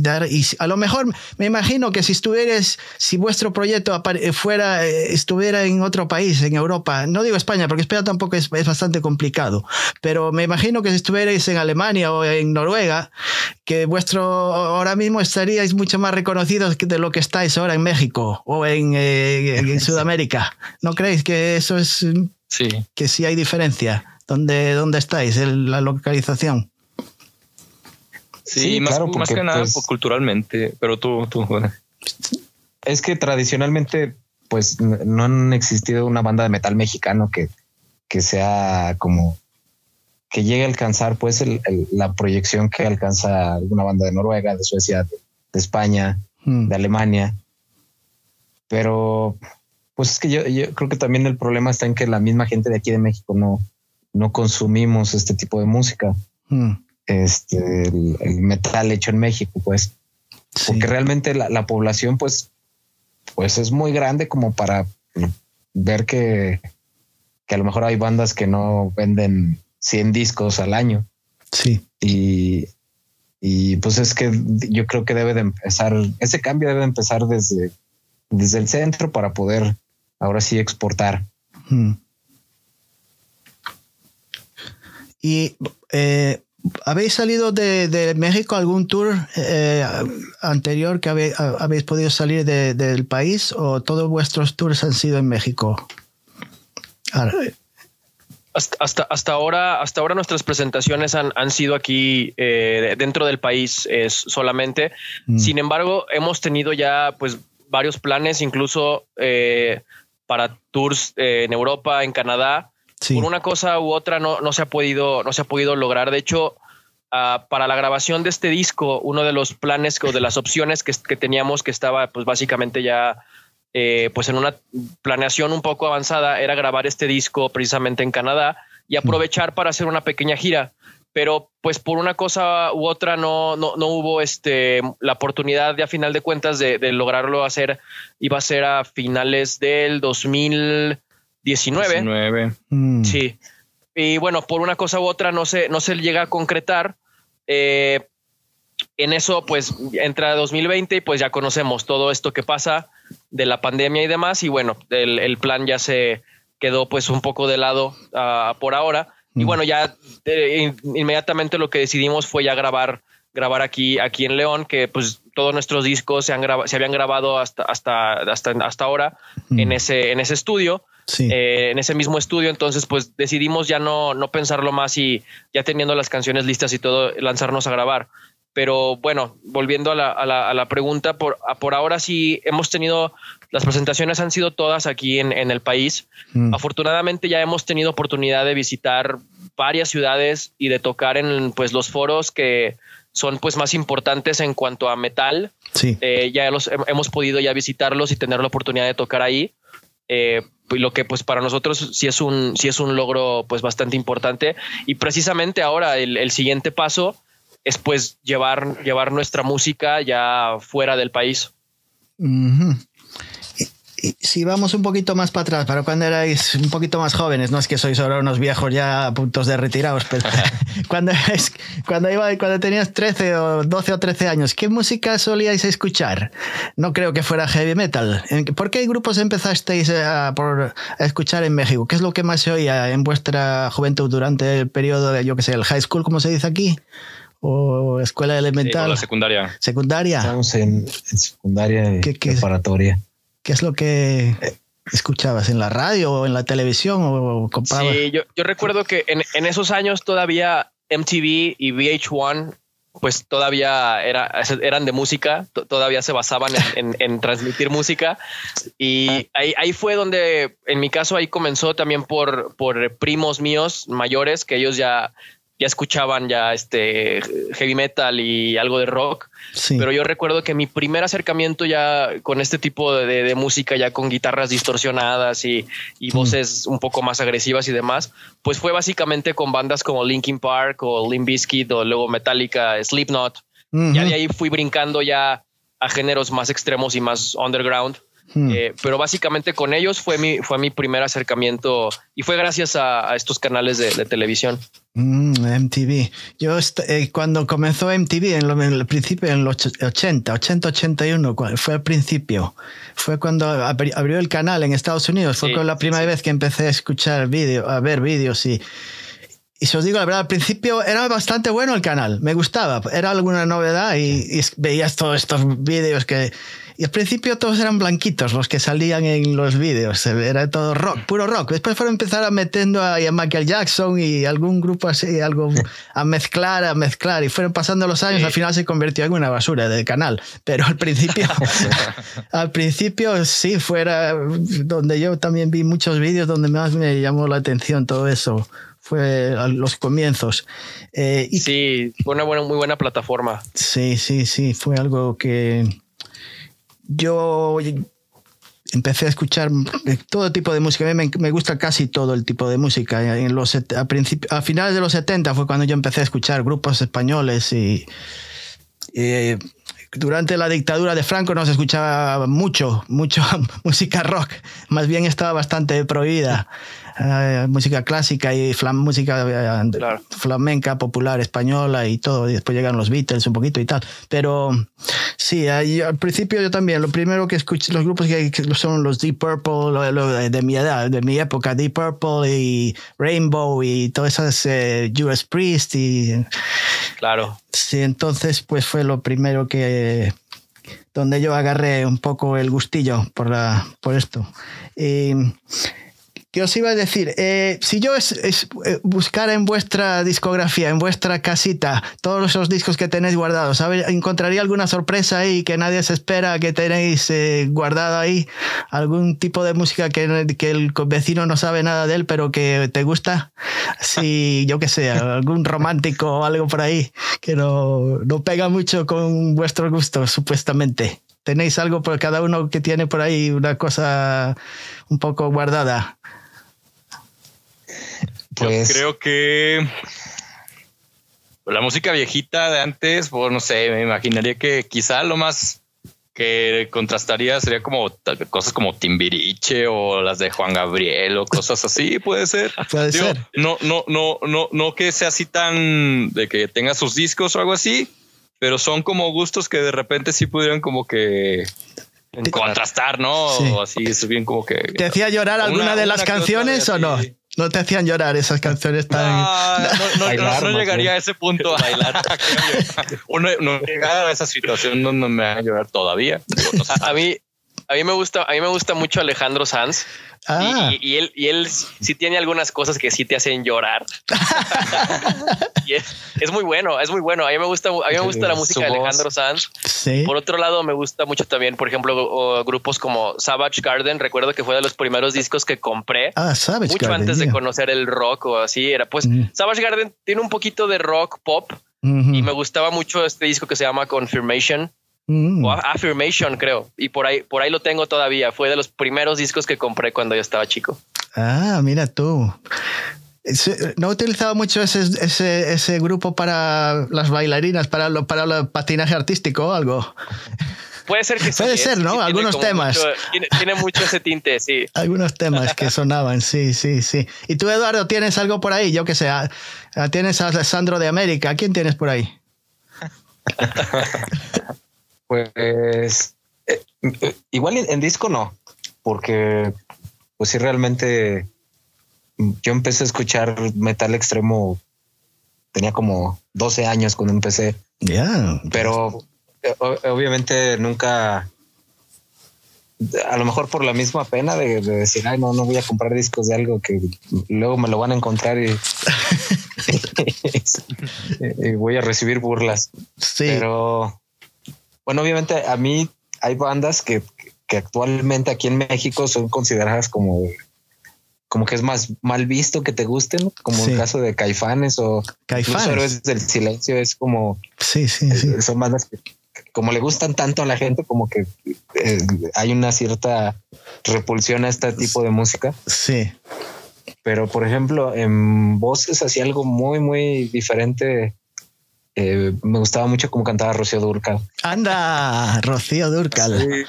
dar. Y a lo mejor me imagino que si estuvieras, si vuestro proyecto fuera, eh, estuviera en otro país, en Europa, no digo España, porque España tampoco es, es bastante complicado, pero me imagino que si estuvierais en Alemania o en Noruega, que vuestro ahora mismo estaríais mucho más reconocidos de lo que estáis ahora en México o en, eh, (laughs) Sudamérica. ¿No creéis que eso es sí. que sí hay diferencia? ¿Dónde, dónde estáis? La localización. Sí, más, más que nada pues, culturalmente, pero tú, tú. Es que tradicionalmente, pues no han existido una banda de metal mexicano que, que sea como que llegue a alcanzar pues la proyección que alcanza alguna banda de Noruega, de Suecia, de, España, hmm. de Alemania. Pero pues es que yo, creo que también el problema está en que la misma gente de aquí de México no, no consumimos este tipo de música. Hmm. Este, el, metal hecho en México, pues. Porque realmente la, la, población, pues, pues es muy grande como para ver que, que a lo mejor hay bandas que no venden 100 discos al año. Sí. Y, y pues es que yo creo que debe de empezar, ese cambio debe empezar desde, desde el centro para poder ahora sí exportar. Hmm. Y eh, ¿habéis salido de, México algún tour eh, anterior que habéis, podido salir del país o todos vuestros tours han sido en México? hasta, hasta, ahora, hasta ahora nuestras presentaciones han, han sido aquí eh, dentro del país es solamente. Mm. Sin embargo, hemos tenido ya pues varios planes, incluso eh, para tours eh, en Europa, en Canadá. Por una cosa u otra no, no, se ha podido, no se ha podido lograr. De hecho, ah, para la grabación de este disco, uno de los planes o de las opciones que, que teníamos que estaba pues básicamente ya eh, pues en una planeación un poco avanzada era grabar este disco precisamente en Canadá y aprovechar para hacer una pequeña gira. Pero pues por una cosa u otra no, no, hubo este, la oportunidad de a final de cuentas de, lograrlo hacer. Iba a ser a finales del 2019. Mm. Sí. Y bueno, por una cosa u otra no se, no se llega a concretar. Eh, en eso pues entra 2020 y pues ya conocemos todo esto que pasa de la pandemia y demás y bueno, el, plan ya se quedó pues un poco de lado ah, por ahora y bueno, ya eh, inmediatamente lo que decidimos fue ya grabar grabar aquí aquí en León que pues todos nuestros discos se han se habían grabado hasta hasta hasta hasta ahora mm. en ese en ese estudio eh, en ese mismo estudio. Entonces, pues decidimos ya no, no pensarlo más y ya teniendo las canciones listas y todo, lanzarnos a grabar. Pero bueno, volviendo a la, a la, pregunta, por, por ahora sí hemos tenido, las presentaciones han sido todas aquí en, en el país. Mm. Afortunadamente ya hemos tenido oportunidad de visitar varias ciudades y de tocar en pues, los foros que son pues más importantes en cuanto a metal. Sí. Eh, ya los hemos podido ya visitarlos y tener la oportunidad de tocar ahí. Eh, lo que pues para nosotros sí es un sí es un logro pues bastante importante y precisamente ahora el, el siguiente paso es pues llevar, llevar nuestra música ya fuera del país. Si vamos un poquito más para atrás, para cuando erais un poquito más jóvenes, no es que sois ahora unos viejos ya a puntos de retirados, pero (laughs) cuando, cuando, iba, cuando tenías 13 o 12 o 13 años, ¿qué música solíais escuchar? No creo que fuera heavy metal. ¿Por qué grupos empezasteis a, por, escuchar en México? ¿Qué es lo que más se oía en vuestra juventud durante el periodo de, yo que sé, el high school, como se dice aquí? o escuela elemental. la secundaria. Secundaria. Estamos en, secundaria ¿Qué, preparatoria. ¿Qué es lo que escuchabas en la radio o en la televisión o comprabas? Sí, yo, yo recuerdo que en, esos años todavía MTV y VH1 pues todavía era, eran de música, todavía se basaban en, en, transmitir música y ahí, ahí, fue donde, en mi caso, ahí comenzó también por, por primos míos mayores que ellos ya ya escuchaban ya este heavy metal y algo de rock. Pero yo recuerdo que mi primer acercamiento ya con este tipo de, música, ya con guitarras distorsionadas y, y mm. voces un poco más agresivas y demás, pues fue básicamente con bandas como Linkin Park o Limp Bizkit o luego Metallica, Slipknot. Ya de ahí fui brincando ya a géneros más extremos y más underground. Hmm. Eh, pero básicamente con ellos fue mi, fue mi primer acercamiento y fue gracias a, estos canales de, televisión. MTV. Mm, Yo eh, cuando comenzó MTV en, el principio, en los 80, 80, 81, fue al principio. Fue cuando abrió el canal en Estados Unidos. Fue la primera vez que empecé a escuchar vídeos, a ver vídeos y y si os digo la verdad, al principio era bastante bueno el canal, me gustaba, era alguna novedad y, y veías todos estos vídeos que y al principio todos eran blanquitos los que salían en los vídeos. Era todo rock, puro rock. Después fueron a empezar a metiendo a, Michael Jackson y algún grupo así, algo a mezclar, a mezclar. Y fueron pasando los años. Al final se convirtió en una basura de canal. Pero al principio, (laughs) (laughs) al principio sí, fuera donde yo también vi muchos vídeos donde más me llamó la atención todo eso fue a los comienzos. Eh, y sí, fue una buena, muy buena plataforma. Sí, sí, sí, fue algo que, yo empecé a escuchar todo tipo de música. A mí me, gusta casi todo el tipo de música. En los, a, a, finales de los 70 fue cuando yo empecé a escuchar grupos españoles y, durante la dictadura de Franco no se escuchaba mucho, mucho (laughs) música rock. Más bien estaba bastante prohibida. Eh, música clásica y música eh, flamenca, popular, española y todo. Y después llegan los Beatles un poquito y tal. Pero sí, al principio yo también, lo primero que escuché, los grupos que, son los Deep Purple, de mi edad, de mi época, Deep Purple y Rainbow y todas esas eh, US Priest y... Claro. Sí, entonces pues fue lo primero que donde yo agarré un poco el gustillo por, la, por esto. Y ¿Qué os iba a decir? Eh, si yo es, eh, buscara en vuestra discografía, en vuestra casita, todos esos discos que tenéis guardados, ¿encontraría alguna sorpresa ahí que nadie se espera que tenéis eh, guardado ahí? ¿Algún tipo de música que, que, el vecino no sabe nada de él, pero que te gusta? Si, (laughs) yo qué sé, algún romántico o algo por ahí que no, no pega mucho con vuestros gustos, supuestamente. ¿Tenéis algo por cada uno que tiene por ahí una cosa un poco guardada? Pues creo que la música viejita de antes, pues no sé, me imaginaría que quizá lo más que contrastaría sería como cosas como Timbiriche o las de Juan Gabriel o cosas así, puede ser. (laughs) Puede ser. No, no, no, no, no que sea así tan de que tenga sus discos o algo así, pero son como gustos que de repente sí pudieran como que contrastar, ¿no? O así es bien como que. ¿Te hacía llorar alguna de las canciones o no? No te hacían llorar esas canciones tan. No, (laughs) no, llegaría a ese punto a (laughs) bailar. Uno no llegaba a esa situación donde me va a llorar todavía. a, mí, a mí me gusta, a mí me gusta mucho Alejandro Sanz. Ah. Y, él, y él sí tiene algunas cosas que sí te hacen llorar. (laughs) y es, muy bueno, es muy bueno. A mí me gusta, a mí me gusta la música de Alejandro Sanz. Por otro lado, me gusta mucho también, por ejemplo, grupos como Savage Garden. Recuerdo que fue de los primeros discos que compré. Ah, Savage mucho antes de conocer el rock o así. Era pues mm. Savage Garden tiene un poquito de rock pop y me gustaba mucho este disco que se llama Confirmation. Mm. O Affirmation, creo. Y por ahí, por ahí lo tengo todavía. Fue de los primeros discos que compré cuando yo estaba chico. Ah, mira tú. ¿No utilizaba mucho ese, ese, ese, grupo para las bailarinas, para, lo, para el patinaje artístico o algo? puede ser que Puede ser, ¿no? Algunos temas. tiene, mucho ese tinte, sí. (laughs) Algunos temas que sonaban, sí, sí, sí. ¿Y tú, Eduardo, tienes algo por ahí? Yo que sé, ah, ah, tienes a Alessandro de América. ¿Quién tienes por ahí? (laughs) pues eh, igual en, disco no, porque pues sí realmente yo empecé a escuchar metal extremo, tenía como 12 años cuando empecé. Ya. Pero eh, obviamente nunca, a lo mejor por la misma pena de, decir, ay, no, no voy a comprar discos de algo que luego me lo van a encontrar y, (laughs) (laughs) voy a recibir burlas. Sí. Pero bueno, obviamente a mí hay bandas que, que actualmente aquí en México son consideradas como como que es más mal visto que te gusten, como el caso de Caifanes o Caifanes. Héroes del Silencio, es como sí, sí, sí. Eh, son bandas que como le gustan tanto a la gente, como que eh, hay una cierta repulsión a este tipo de música. Sí. Pero por ejemplo, en voces hacía algo muy, muy diferente. Eh, me gustaba mucho cómo cantaba Rocío Durcal. Anda, Rocío Durcal.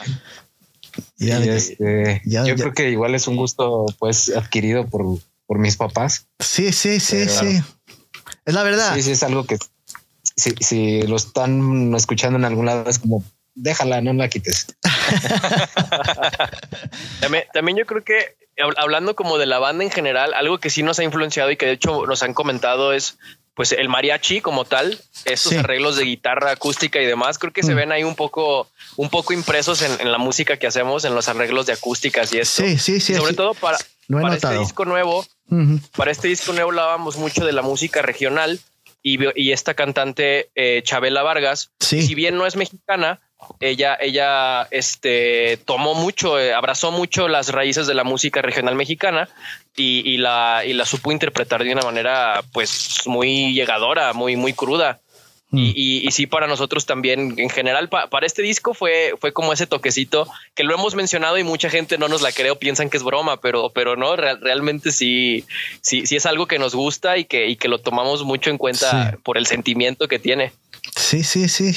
Sí. Este, yo creo que igual es un gusto pues adquirido por, por mis papás. Sí, sí, sí, sí. Es la verdad. Sí, sí, es algo que si, si lo están escuchando en algún lado es como déjala, no la quites. (laughs) también, también yo creo que hablando como de la banda en general, algo que sí nos ha influenciado y que de hecho nos han comentado es pues el mariachi como tal, esos arreglos de guitarra acústica y demás, creo que se mm. ven ahí un poco, un poco impresos en, la música que hacemos, en los arreglos de acústicas y eso. Sí, sí, sí. sobre todo para, para este disco nuevo, para este disco nuevo hablábamos mucho de la música regional y, y esta cantante eh, Chabela Vargas, si bien no es mexicana, ella, ella este, tomó mucho, eh, abrazó mucho las raíces de la música regional mexicana y, la, y la supo interpretar de una manera pues muy llegadora, muy, muy cruda. Mm. Y, y, sí, para nosotros también, en general, para este disco fue, fue como ese toquecito que lo hemos mencionado y mucha gente no nos la cree o piensan que es broma, pero, pero no, realmente sí, sí, sí es algo que nos gusta y que, y que lo tomamos mucho en cuenta por el sentimiento que tiene. Sí, sí, sí,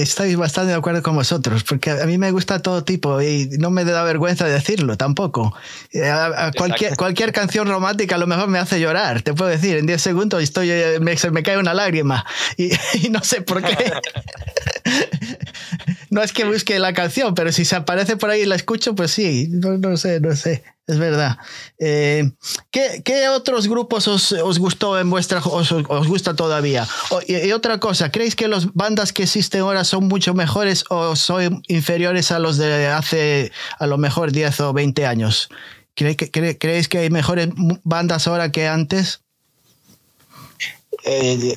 estoy bastante de acuerdo con vosotros, porque a mí me gusta todo tipo y no me da vergüenza decirlo tampoco. Eh, cualquier, cualquier canción romántica a lo mejor me hace llorar, te puedo decir, en 10 segundos estoy, eh, me, me cae una lágrima y, (laughs) no sé por qué. (laughs) no es que busque la canción, pero si se aparece por ahí y la escucho, pues sí, no sé, no sé es verdad. Eh, ¿qué, otros grupos os, gustó en vuestra, os, os gusta todavía? y, otra cosa, ¿creéis que las bandas que existen ahora son mucho mejores o son inferiores a los de hace a lo mejor 10 o 20 años? ¿Creéis que, ¿creéis que hay mejores bandas ahora que antes? Eh,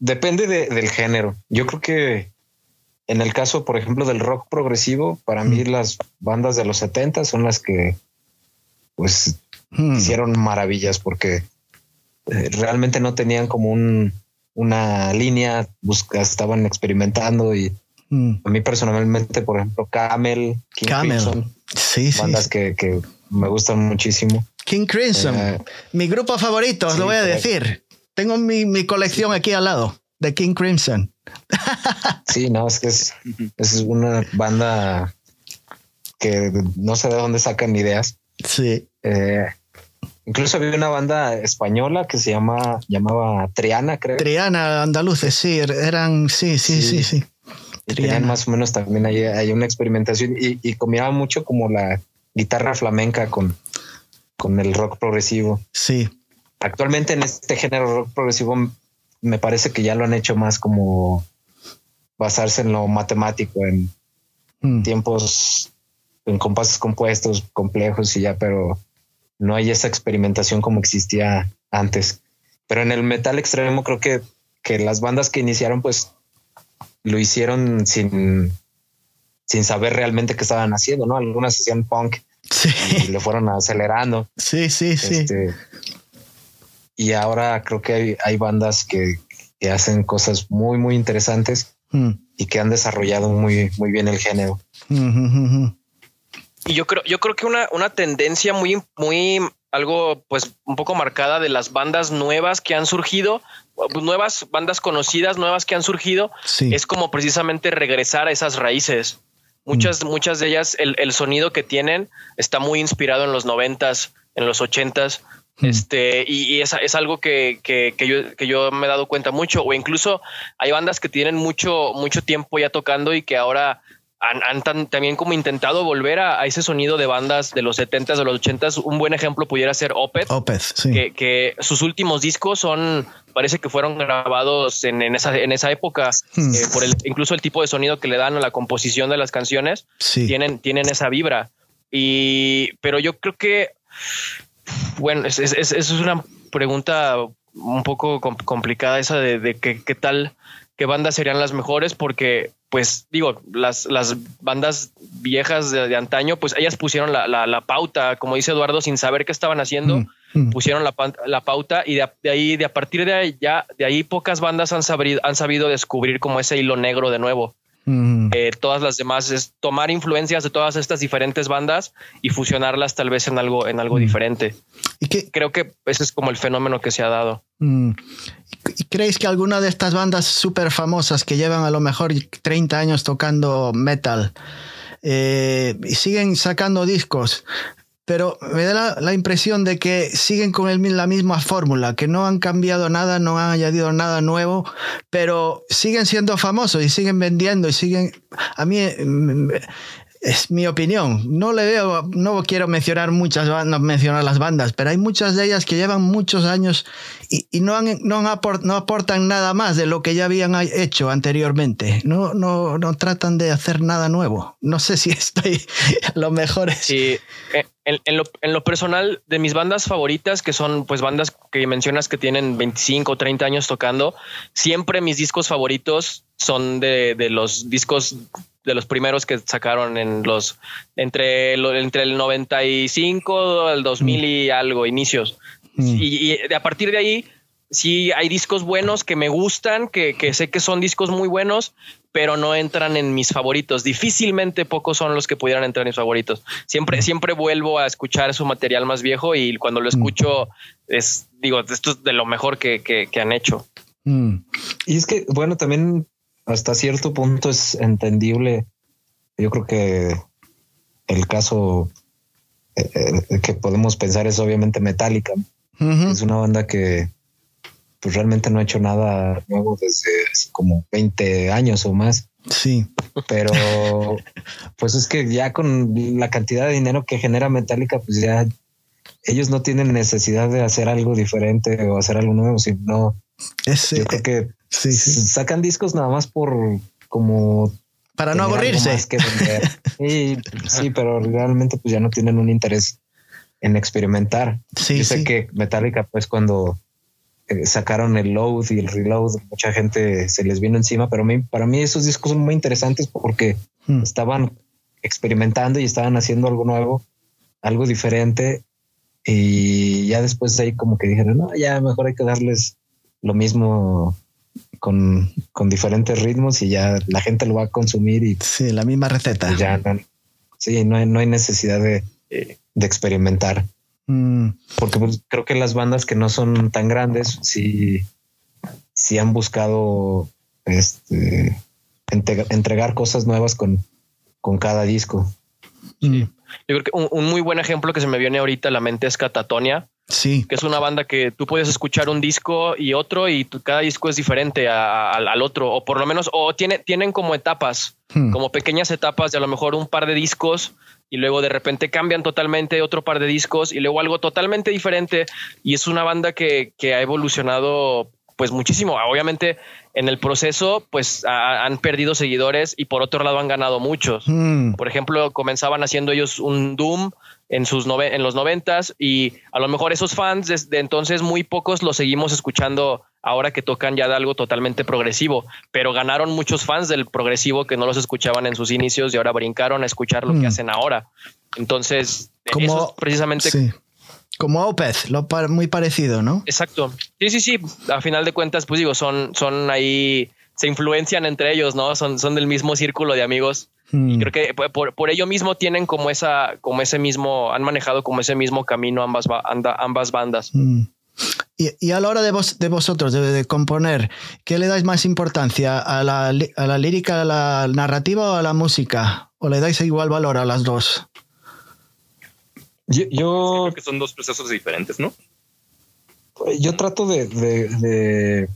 depende del género. Yo creo que en el caso, por ejemplo, del rock progresivo, para mí mm. las bandas de los 70 son las que pues hmm. hicieron maravillas porque eh, realmente no tenían como un, una línea, busca, estaban experimentando y hmm. a mí personalmente, por ejemplo, Camel, King Crimson, sí, bandas Que, que, me gustan muchísimo. King Crimson, eh, mi grupo favorito, os lo voy a decir. Tengo mi, mi, colección aquí al lado de King Crimson. (laughs) sí, no, es que es, es una banda que no sé de dónde sacan ideas. Sí. Eh, incluso había una banda española que se llama, llamaba Triana, creo. Triana, andaluces, sí, er, eran, sí, sí, sí, sí. Tenían más o menos también hay, hay una experimentación y, y combinaba mucho como la guitarra flamenca con, con el rock progresivo. Sí. Actualmente en este género rock progresivo me parece que ya lo han hecho más como basarse en lo matemático, en mm. tiempos en compases compuestos complejos y ya, pero no hay esa experimentación como existía antes. Pero en el metal extremo creo que, que las bandas que iniciaron pues lo hicieron sin, sin saber realmente qué estaban haciendo, ¿no? Algunas hacían punk y lo fueron acelerando. Sí, sí, sí. Este, y ahora creo que hay, hay bandas que, que, hacen cosas muy, muy interesantes hmm. y que han desarrollado muy, muy bien el género. Hmm, y yo creo, yo creo que una, una tendencia muy, muy, algo pues un poco marcada de las bandas nuevas que han surgido, pues, nuevas bandas conocidas, nuevas que han surgido, es como precisamente regresar a esas raíces. Muchas, muchas de ellas, el, el, sonido que tienen está muy inspirado en los noventas, en los ochentas. Este, y, es, es, algo que, que, que, yo, que yo me he dado cuenta mucho, o incluso hay bandas que tienen mucho, mucho tiempo ya tocando y que ahora han, también como intentado volver a, ese sonido de bandas de los 70s, de los 80s. Un buen ejemplo pudiera ser Opeth, Opeth sí. que, sus últimos discos son, parece que fueron grabados en, esa, en esa época, hmm. eh, por el, incluso el tipo de sonido que le dan a la composición de las canciones, tienen, tienen esa vibra. Y, pero yo creo que, bueno, es, es, una pregunta un poco complicada esa de, de qué tal, qué bandas serían las mejores, porque pues digo, las, las bandas viejas de, antaño, pues ellas pusieron la, la, pauta, como dice Eduardo, sin saber qué estaban haciendo, mm, mm. pusieron la, la, pauta y de, ahí, de a partir de ahí, ya, de ahí pocas bandas han sabido, han sabido descubrir como ese hilo negro de nuevo. Mm. Eh, todas las demás es tomar influencias de todas estas diferentes bandas y fusionarlas tal vez en algo, en algo diferente. ¿Y Creo que ese es como el fenómeno que se ha dado. ¿Y creéis que alguna de estas bandas súper famosas que llevan a lo mejor 30 años tocando metal eh, y siguen sacando discos, pero me da la, impresión de que siguen con el, la misma fórmula, que no han cambiado nada, no han añadido nada nuevo, pero siguen siendo famosos y siguen vendiendo y siguen... A mí es mi opinión. No le veo, no quiero mencionar muchas bandas, mencionar las bandas, pero hay muchas de ellas que llevan muchos años y, no, han, no, no, aportan nada más de lo que ya habían hecho anteriormente. No, no, no tratan de hacer nada nuevo. No sé si (laughs) estoy lo mejor. Sí, eh, en, lo, en, lo, personal, de mis bandas favoritas, que son pues bandas que mencionas que tienen 25 o 30 años tocando, siempre mis discos favoritos son de, de los discos de los primeros que sacaron en los entre, entre el 95 al 2000 y algo, inicios. Mm. Y, y, a partir de ahí, sí hay discos buenos que me gustan, que, que, sé que son discos muy buenos, pero no entran en mis favoritos. Difícilmente pocos son los que pudieran entrar en mis favoritos. Siempre, mm. siempre vuelvo a escuchar su material más viejo y cuando lo mm. escucho es, digo, esto es de lo mejor que, que, que han hecho. Y es que, bueno, también hasta cierto punto es entendible. Yo creo que el caso eh, eh, que podemos pensar es obviamente Metallica. Es una banda que pues realmente no ha hecho nada nuevo desde como 20 años o más. Sí. Pero pues es que ya con la cantidad de dinero que genera Metallica, pues ya ellos no tienen necesidad de hacer algo diferente o hacer algo nuevo, sino yo creo que Sí, Sacan discos nada más por como para no aburrirse. (laughs) sí, pero realmente pues ya no tienen un interés en experimentar. Sí, Yo sé que Metallica pues cuando eh, sacaron el load y el reload, mucha gente se les vino encima, pero para mí esos discos son muy interesantes porque hmm. estaban experimentando y estaban haciendo algo nuevo, algo diferente y ya después de ahí como que dijeron, no, ya mejor hay que darles lo mismo con, diferentes ritmos y ya la gente lo va a consumir y sí, la misma receta. Ya no, sí, no hay, no hay necesidad de, experimentar. Mm. Porque pues, creo que las bandas que no son tan grandes sí, sí han buscado este, entregar cosas nuevas con, con cada disco. Mm. Yo creo que un, muy buen ejemplo que se me viene ahorita a la mente es Catatonia, Sí. Que es una banda que tú puedes escuchar un disco y otro y cada disco es diferente al otro, o por lo menos, o tiene, tienen como etapas, hmm. como pequeñas etapas de a lo mejor un par de discos y luego de repente cambian totalmente otro par de discos y luego algo totalmente diferente. Y es una banda que, que ha evolucionado pues muchísimo. Obviamente en el proceso pues han perdido seguidores y por otro lado han ganado muchos. Hmm. Por ejemplo, comenzaban haciendo ellos un Doom en, sus en los noventas y a lo mejor esos fans desde entonces muy pocos los seguimos escuchando ahora que tocan ya de algo totalmente progresivo, pero ganaron muchos fans del progresivo que no los escuchaban en sus inicios y ahora brincaron a escuchar lo que hmm. hacen ahora. Entonces, como precisamente... Como Opeth, lo muy parecido, ¿no? Exacto. Sí, sí, sí. A final de cuentas, pues digo, son, son ahí, se influencian entre ellos, ¿no? Son, son del mismo círculo de amigos. Y hmm. creo que por, ello mismo tienen como esa, como ese mismo, han manejado como ese mismo camino ambas, ambas bandas. Hmm. Y, a la hora de, vos, de vosotros, de, componer, ¿qué le dais más importancia? ¿A la, ¿A la lírica, a la narrativa o a la música? ¿O le dais igual valor a las dos? Yo, creo que son dos procesos diferentes, ¿no? Yo trato de, de,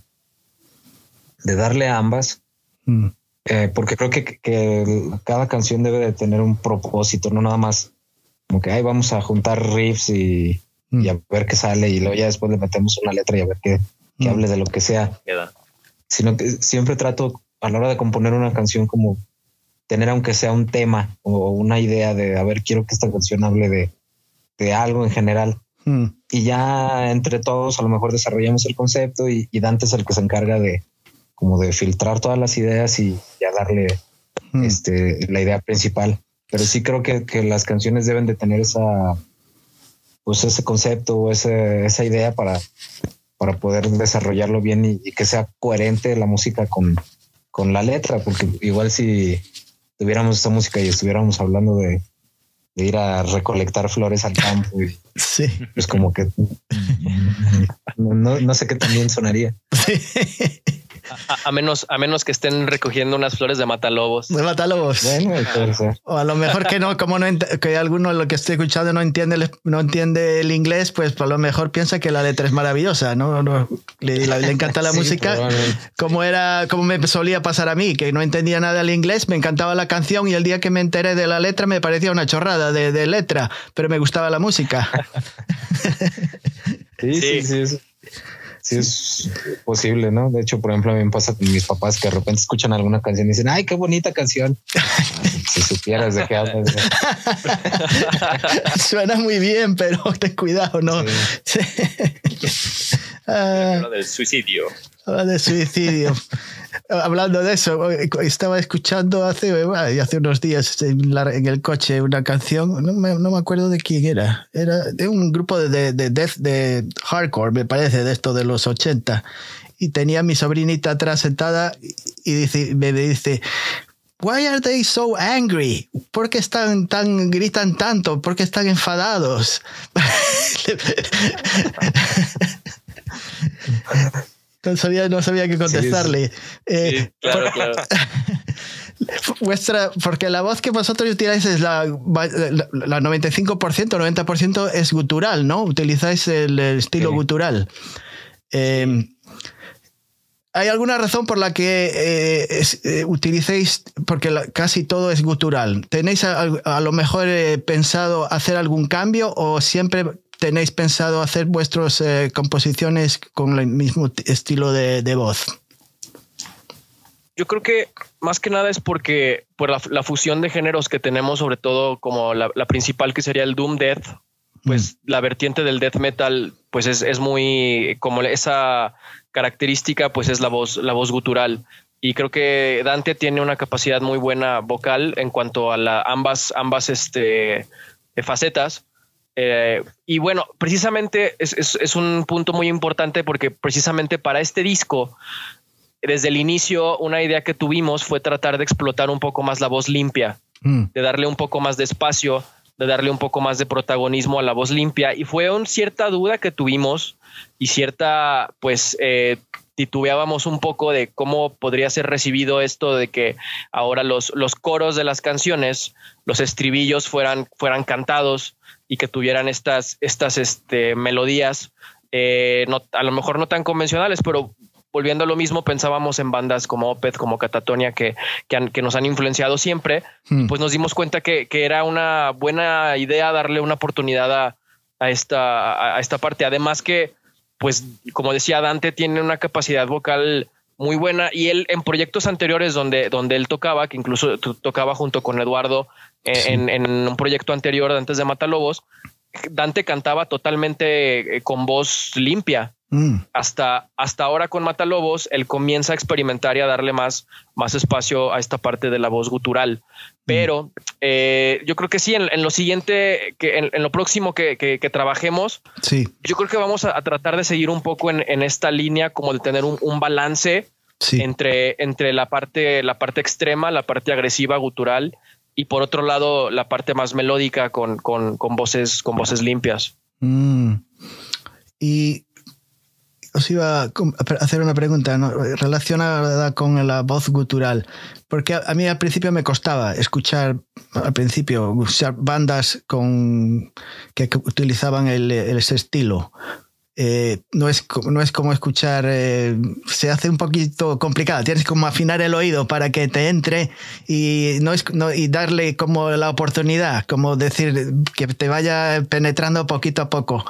de, darle a ambas, mm. eh, porque creo que, que, cada canción debe de tener un propósito, no nada más como que ahí vamos a juntar riffs y, y, a mm. ver qué sale y luego ya después le metemos una letra y a ver qué, que mm. hable de lo que sea. Sino que siempre trato a la hora de componer una canción como tener aunque sea un tema o una idea de, a ver, quiero que esta canción hable de, de algo en general. Hmm. Y ya entre todos a lo mejor desarrollamos el concepto y, Dante es el que se encarga de como de filtrar todas las ideas y ya darle hmm. este, la idea principal. Pero sí creo que, que, las canciones deben de tener esa, pues ese concepto o ese, esa idea para, para poder desarrollarlo bien y, y, que sea coherente la música con, con la letra, porque igual si tuviéramos esta música y estuviéramos hablando de, de ir a recolectar flores al campo. Y, (laughs) sí. Pues como que (laughs) no, no sé qué también sonaría. Sí. A, menos, a menos que estén recogiendo unas flores de matalobos. De matalobos. o a lo mejor que no, como no que alguno lo que estoy escuchando no entiende, no entiende el inglés, pues a lo mejor piensa que la letra es maravillosa, ¿no? no le, le, encanta la (laughs) música. Como era, como me solía pasar a mí, que no entendía nada del inglés, me encantaba la canción y el día que me enteré de la letra me parecía una chorrada de, de letra, pero me gustaba la música. (laughs) sí, sí, sí. sí sí es posible, ¿no? De hecho, por ejemplo, a mí me pasa con mis papás que de repente escuchan alguna canción y dicen, ay, qué bonita canción. (laughs) si supieras de qué hablas. (laughs) Suena muy bien, pero ten cuidado, ¿no? Sí. (laughs) Ah. del suicidio. Habla de suicidio. (laughs) Hablando de eso, estaba escuchando hace, hace unos días en, el coche una canción, no me, no me, acuerdo de quién era, era de un grupo de, de, death, de hardcore, me parece, de esto de los 80. Y tenía a mi sobrinita atrás sentada y dice, me dice, Why are they so angry? ¿Por qué están tan, gritan tanto? ¿Por qué están enfadados? (laughs) No sabía, no sabía qué contestarle. Eh, claro, claro. (laughs) Vuestra, porque la voz que vosotros utilizáis es la, la, 95%, 90% es gutural, ¿no? Utilizáis el, estilo gutural. Eh, ¿Hay alguna razón por la que eh, utilicéis, porque casi todo es gutural? ¿Tenéis a, a lo mejor pensado hacer algún cambio o siempre tenéis pensado hacer vuestras eh, composiciones con el mismo estilo de, voz? Yo creo que más que nada es porque por la, fusión de géneros que tenemos, sobre todo como la, principal que sería el Doom Death, pues mm. la vertiente del death metal, pues es, muy como esa característica, pues es la voz, la voz gutural. Y creo que Dante tiene una capacidad muy buena vocal en cuanto a la, ambas, ambas este, facetas. Eh, y bueno, precisamente es, un punto muy importante porque precisamente para este disco, desde el inicio, una idea que tuvimos fue tratar de explotar un poco más la voz limpia, mm. de darle un poco más de espacio, de darle un poco más de protagonismo a la voz limpia. Y fue una cierta duda que tuvimos y cierta, pues, eh, titubeábamos un poco de cómo podría ser recibido esto de que ahora los, los coros de las canciones, los estribillos fueran, fueran cantados y que tuvieran estas, estas este, melodías, eh, a lo mejor no tan convencionales, pero volviendo a lo mismo, pensábamos en bandas como Opeth, como Catatonia, que, que, nos han influenciado siempre, hmm. pues nos dimos cuenta que, era una buena idea darle una oportunidad a, a esta, a esta parte. Además que, pues, como decía Dante, tiene una capacidad vocal muy buena y él en proyectos anteriores donde, donde él tocaba, que incluso tocaba junto con Eduardo en, un proyecto anterior antes de Matalobos, Dante cantaba totalmente eh, con voz limpia. Mm. Hasta, hasta ahora con Matalobos, él comienza a experimentar y a darle más, más espacio a esta parte de la voz gutural. Pero eh, yo creo que sí, en, lo siguiente, que en, lo próximo que, trabajemos, sí. yo creo que vamos a, tratar de seguir un poco en, esta línea, como de tener un, balance entre, entre la parte, la parte extrema, la parte agresiva, gutural, y por otro lado la parte más melódica con, con, con voces, con voces limpias. Mm. Y os iba a hacer una pregunta relacionada con la voz gutural, porque a, mí al principio me costaba escuchar, al principio, bandas con, que utilizaban ese estilo. Eh, no, es, no es como escuchar, eh, se hace un poquito complicado, tienes como afinar el oído para que te entre y, no es, y darle como la oportunidad, como decir que te vaya penetrando poquito a poco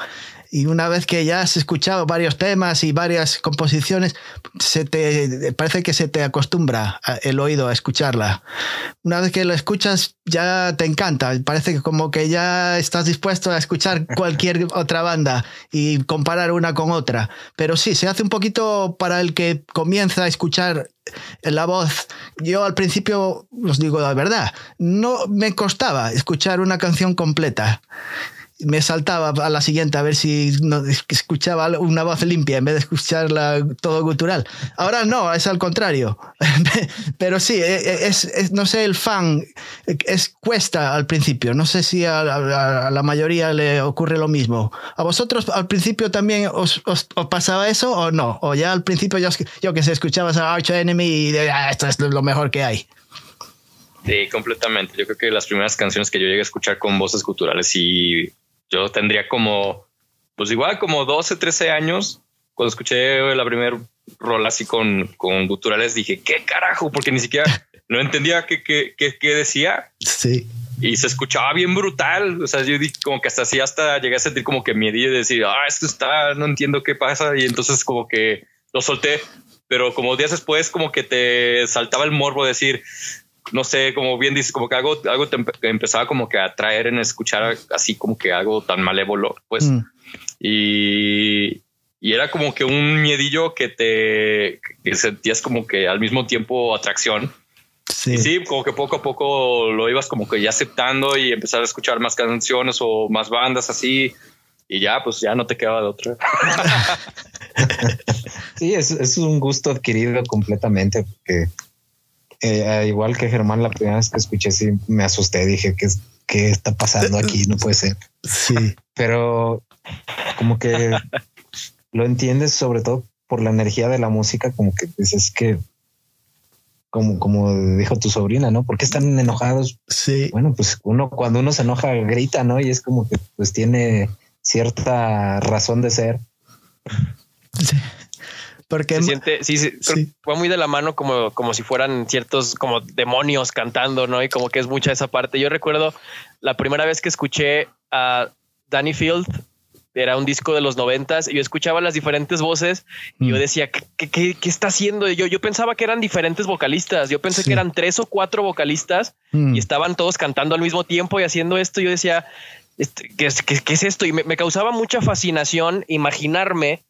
y una vez que ya has escuchado varios temas y varias composiciones, se te parece que se te acostumbra el oído a escucharla. Una vez que lo escuchas, ya te encanta. Parece como que ya estás dispuesto a escuchar (laughs) cualquier otra banda y comparar una con otra. Pero sí, se hace un poquito para el que comienza a escuchar la voz. Yo al principio, os digo la verdad, no me costaba escuchar una canción completa me saltaba a la siguiente a ver si escuchaba una voz limpia en vez de escucharla todo gutural. Ahora no, es al contrario. (laughs) Pero sí, e, e, es, no sé, el fan es cuesta al principio. No sé si a, la mayoría le ocurre lo mismo. ¿A vosotros al principio también os, pasaba eso o no? O ya al principio yo, yo que sé, escuchabas a Arch Enemy y ah, esto es lo mejor que hay. Sí, completamente. Yo creo que las primeras canciones que yo llegué a escuchar con voces culturales y yo tendría como, pues igual como 12, 13 años. Cuando escuché la primera rol así con, con guturales, dije, ¿qué carajo? Porque ni siquiera (laughs) no entendía qué, qué, qué, decía. Sí. Y se escuchaba bien brutal. O sea, yo dije como que hasta así, hasta llegué a sentir como que miedo y decir, ah, esto está, no entiendo qué pasa. Y entonces como que lo solté. Pero como días después, como que te saltaba el morbo de decir, no sé, como bien dices, como que algo, algo te empezaba como que a atraer en escuchar así como que algo tan malévolo, pues. Mm. Y, y, era como que un miedillo que te que sentías como que al mismo tiempo atracción. Sí. Y sí, como que poco a poco lo ibas como que ya aceptando y empezar a escuchar más canciones o más bandas así. Y ya, pues ya no te quedaba de otra. (laughs) sí, es, es un gusto adquirido completamente porque eh, igual que Germán, la primera vez que escuché, sí me asusté. Dije, ¿qué, qué está pasando aquí? No puede ser. Sí. Pero como que lo entiendes sobre todo por la energía de la música, como que dices que, como, como dijo tu sobrina, ¿no? ¿Por qué están enojados? Sí. Bueno, pues uno cuando uno se enoja grita, ¿no? Y es como que pues tiene cierta razón de ser. Sí. Porque se siente, sí, sí, fue muy de la mano como, como si fueran ciertos como demonios cantando, ¿no? Y como que es mucha esa parte. Yo recuerdo la primera vez que escuché a Danny Field, era un disco de los noventas, y yo escuchaba las diferentes voces y yo mm. decía, ¿qué, qué, qué está haciendo? yo, yo pensaba que eran diferentes vocalistas, yo pensé que eran tres o cuatro vocalistas mm. y estaban todos cantando al mismo tiempo y haciendo esto. Yo decía, este, ¿qué, qué, es esto? Y me, me causaba mucha fascinación imaginarme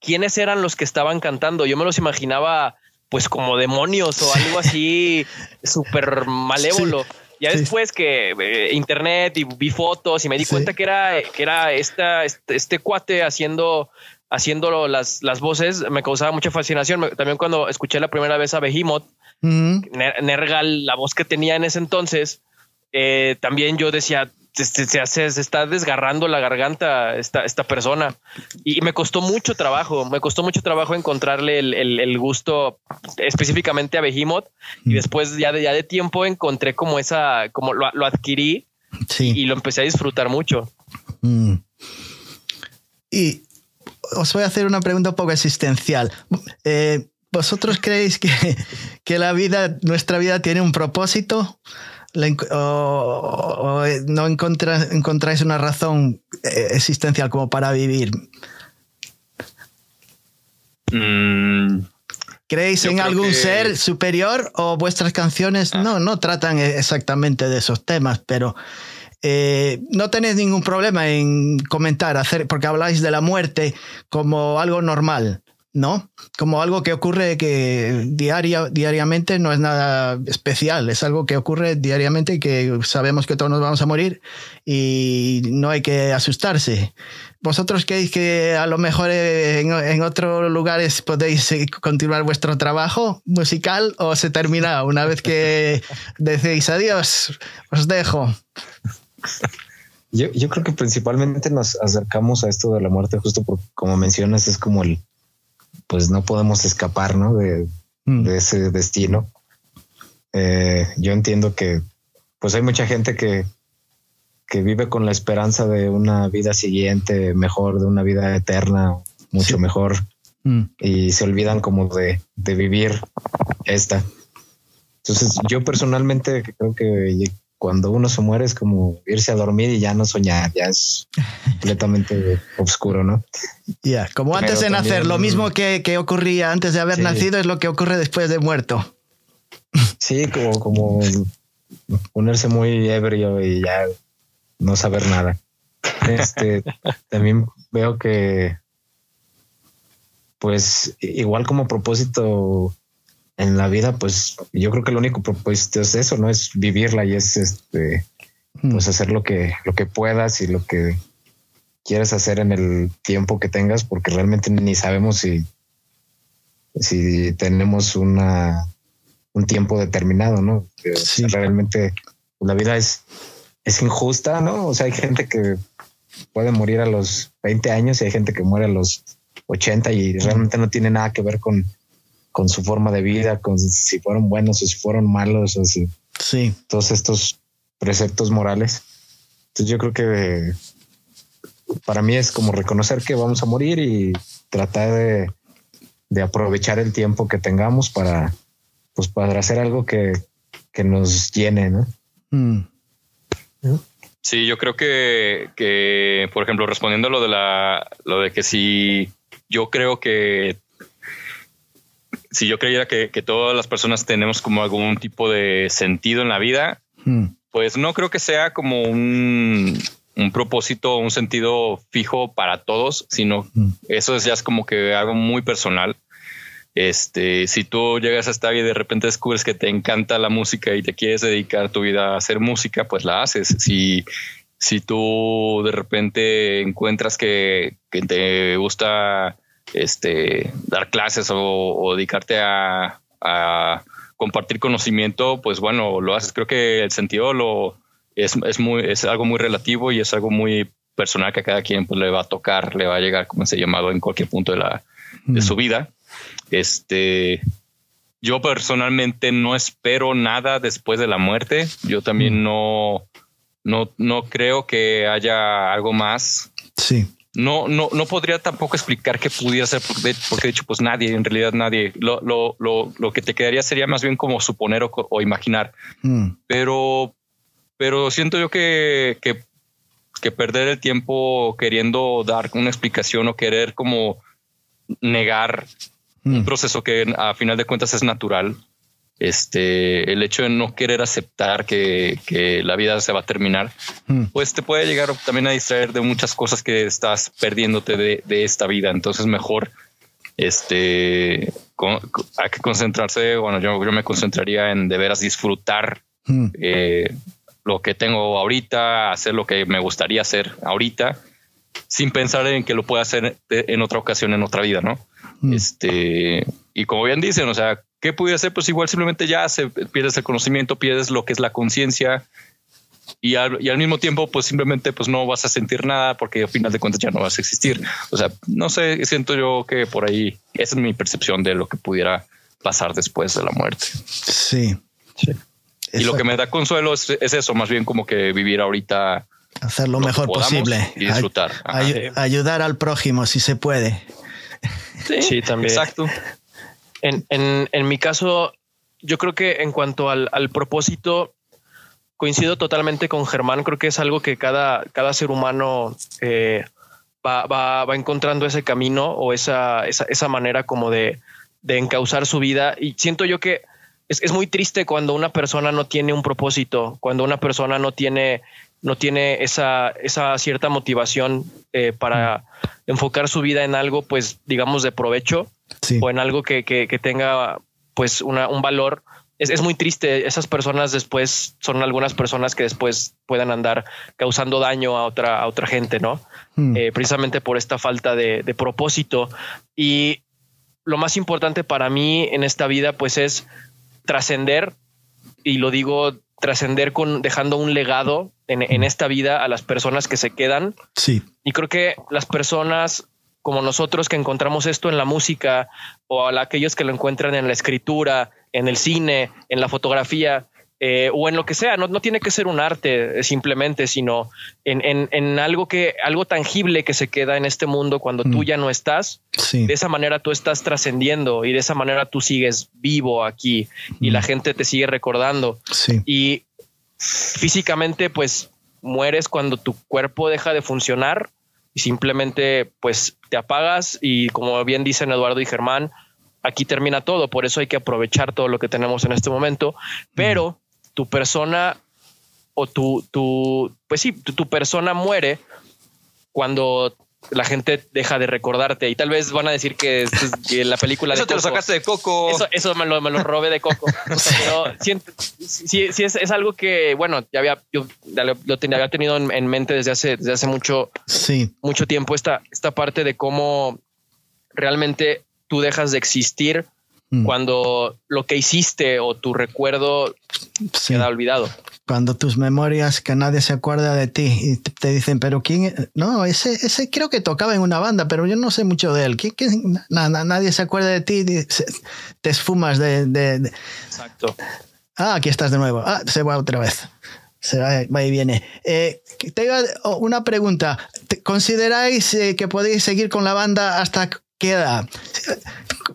quiénes eran los que estaban cantando. Yo me los imaginaba pues como demonios o algo así súper malévolo. Ya después que eh, internet y vi fotos y me di cuenta que era, que era esta, este, este, cuate haciendo, haciendo las, las voces, me causaba mucha fascinación. También cuando escuché la primera vez a Behemoth, Nergal, la voz que tenía en ese entonces, eh, también yo decía, se, se, está desgarrando la garganta esta, esta persona. Y me costó mucho trabajo, me costó mucho trabajo encontrarle el, gusto específicamente a Behemoth. Y mm. después ya de, ya de tiempo encontré como esa, como lo, adquirí y lo empecé a disfrutar mucho. Mm. Y os voy a hacer una pregunta un poco existencial. Eh, ¿Vosotros creéis que, que la vida, nuestra vida tiene un propósito? O, no encontráis una razón eh, existencial como para vivir? Mm, ¿Creéis en algún ser superior o vuestras canciones ah. no, no tratan exactamente de esos temas, pero eh, no tenéis ningún problema en comentar, hacer, porque habláis de la muerte como algo normal? ¿No? Como algo que ocurre que diaria, diariamente no es nada especial, es algo que ocurre diariamente y que sabemos que todos nos vamos a morir y no hay que asustarse. ¿Vosotros creéis que a lo mejor en, otros lugares podéis continuar vuestro trabajo musical o se termina una vez que (laughs) decís adiós? Os dejo. Yo, yo creo que principalmente nos acercamos a esto de la muerte justo porque, como mencionas, es como el, pues no podemos escapar, ¿no? De, mm. ese destino. Eh, yo entiendo que pues hay mucha gente que, que vive con la esperanza de una vida siguiente mejor, de una vida eterna, mucho mejor, mm. y se olvidan como de, de vivir esta. Entonces, yo personalmente creo que cuando uno se muere es como irse a dormir y ya no soñar, ya es (laughs) completamente oscuro, ¿no? Ya, como antes de nacer, lo mismo que, que, ocurría antes de haber nacido es lo que ocurre después de muerto. Sí, como, como ponerse muy ebrio y ya no saber nada. Este, (laughs) también veo que, pues, igual como propósito en la vida, pues yo creo que el único propósito es eso, ¿no? Es vivirla y es este, hmm. pues hacer lo que, lo que puedas y lo que quieres hacer en el tiempo que tengas, porque realmente ni sabemos si, si tenemos una, un tiempo determinado, ¿no? realmente la vida es, es injusta, ¿no? O sea, hay gente que puede morir a los 20 años y hay gente que muere a los 80 y realmente no tiene nada que ver con, con su forma de vida, con si fueron buenos o si fueron malos, o si sí. todos estos preceptos morales. Entonces yo creo que para mí es como reconocer que vamos a morir y tratar de, de aprovechar el tiempo que tengamos para, pues, para hacer algo que, que nos llene, ¿no? Mm. Sí, yo creo que, que, por ejemplo, respondiendo a lo de la, lo de que si yo creo que si yo creyera que, todas las personas tenemos como algún tipo de sentido en la vida, hmm. pues no creo que sea como un, un propósito, un sentido fijo para todos, sino hmm. eso es ya es como que algo muy personal. Este, si tú llegas a esta vida y de repente descubres que te encanta la música y te quieres dedicar tu vida a hacer música, pues la haces. Si, si tú de repente encuentras que, que te gusta este, dar clases o, dedicarte a, compartir conocimiento, pues bueno, lo haces. Creo que el sentido lo es, muy, es algo muy relativo y es algo muy personal que a cada quien pues, le va a tocar, le va a llegar, como se ha llamado, en cualquier punto de, la, de su mm. vida. Este, yo personalmente no espero nada después de la muerte. Yo también mm. no, no, no creo que haya algo más. Sí no, no, no podría tampoco explicar qué pudiera ser, porque de, porque hecho, pues nadie, en realidad nadie. Lo, lo, lo, lo que te quedaría sería más bien como suponer o, imaginar. Hmm. Pero, pero siento yo que, que, que, perder el tiempo queriendo dar una explicación o querer como negar un hmm. proceso que a final de cuentas es natural este, el hecho de no querer aceptar que, la vida se va a terminar, hmm. pues te puede llegar también a distraer de muchas cosas que estás perdiéndote de, esta vida. Entonces mejor, este, hay que concentrarse. Bueno, yo, yo me concentraría en de veras disfrutar hmm. eh, lo que tengo ahorita, hacer lo que me gustaría hacer ahorita, sin pensar en que lo pueda hacer en otra ocasión, en otra vida, ¿no? Hmm. Este, y como bien dicen, o sea, ¿Qué pudiera ser? Pues igual simplemente ya se pierdes el conocimiento, pierdes lo que es la conciencia y al, mismo tiempo pues simplemente pues no vas a sentir nada porque al final de cuentas ya no vas a existir. O sea, no sé, siento yo que por ahí esa es mi percepción de lo que pudiera pasar después de la muerte. Sí. Y lo que me da consuelo es, eso, más bien como que vivir ahorita. Hacer lo, mejor posible. Y disfrutar. ayudar al prójimo si se puede. sí también. Exacto. En, en, en mi caso, yo creo que en cuanto al, al, propósito, coincido totalmente con Germán. Creo que es algo que cada, cada ser humano eh, va, va, va, encontrando ese camino o esa, esa, esa manera como de, de, encauzar su vida. Y siento yo que es, es, muy triste cuando una persona no tiene un propósito, cuando una persona no tiene, no tiene esa, esa cierta motivación eh, para enfocar su vida en algo, pues digamos, de provecho o en algo que, que, tenga pues una, un valor. Es, es, muy triste. Esas personas después son algunas personas que después puedan andar causando daño a otra, a otra gente, ¿no? Hmm. Eh, precisamente por esta falta de, de propósito. Y lo más importante para mí en esta vida, pues es trascender, y lo digo trascender con dejando un legado en, en, esta vida a las personas que se quedan. Sí. Y creo que las personas como nosotros que encontramos esto en la música o a aquellos que lo encuentran en la escritura, en el cine, en la fotografía, eh, o en lo que sea. No, no, tiene que ser un arte eh, simplemente, sino en, en, en, algo que algo tangible que se queda en este mundo cuando tú mm. ya no estás. De esa manera tú estás trascendiendo y de esa manera tú sigues vivo aquí y la mm. gente te sigue recordando. Y físicamente, pues mueres cuando tu cuerpo deja de funcionar y simplemente pues te apagas y como bien dicen Eduardo y Germán, aquí termina todo, por eso hay que aprovechar todo lo que tenemos en este momento, pero tu persona o tu, tu pues sí, tu, persona muere cuando la gente deja de recordarte y tal vez van a decir que, la película eso te lo sacaste de Coco. Eso, me, lo, me lo robé de Coco. (laughs) Pero sí, es, algo que bueno ya había yo lo, tenía, había tenido en, mente desde hace desde hace mucho sí. mucho tiempo esta esta parte de cómo realmente tú dejas de existir Mm. cuando lo que hiciste o tu recuerdo se queda olvidado. Cuando tus memorias, que nadie se acuerda de ti y te dicen, pero quién, no, ese, ese creo que tocaba en una banda, pero yo no sé mucho de él. ¿Quién, nadie se acuerda de ti, te esfumas de, Exacto. Ah, aquí estás de nuevo. Ah, se va otra vez. Se va, y viene. Eh, te oh, una pregunta. ¿Consideráis eh, que podéis seguir con la banda hasta qué edad?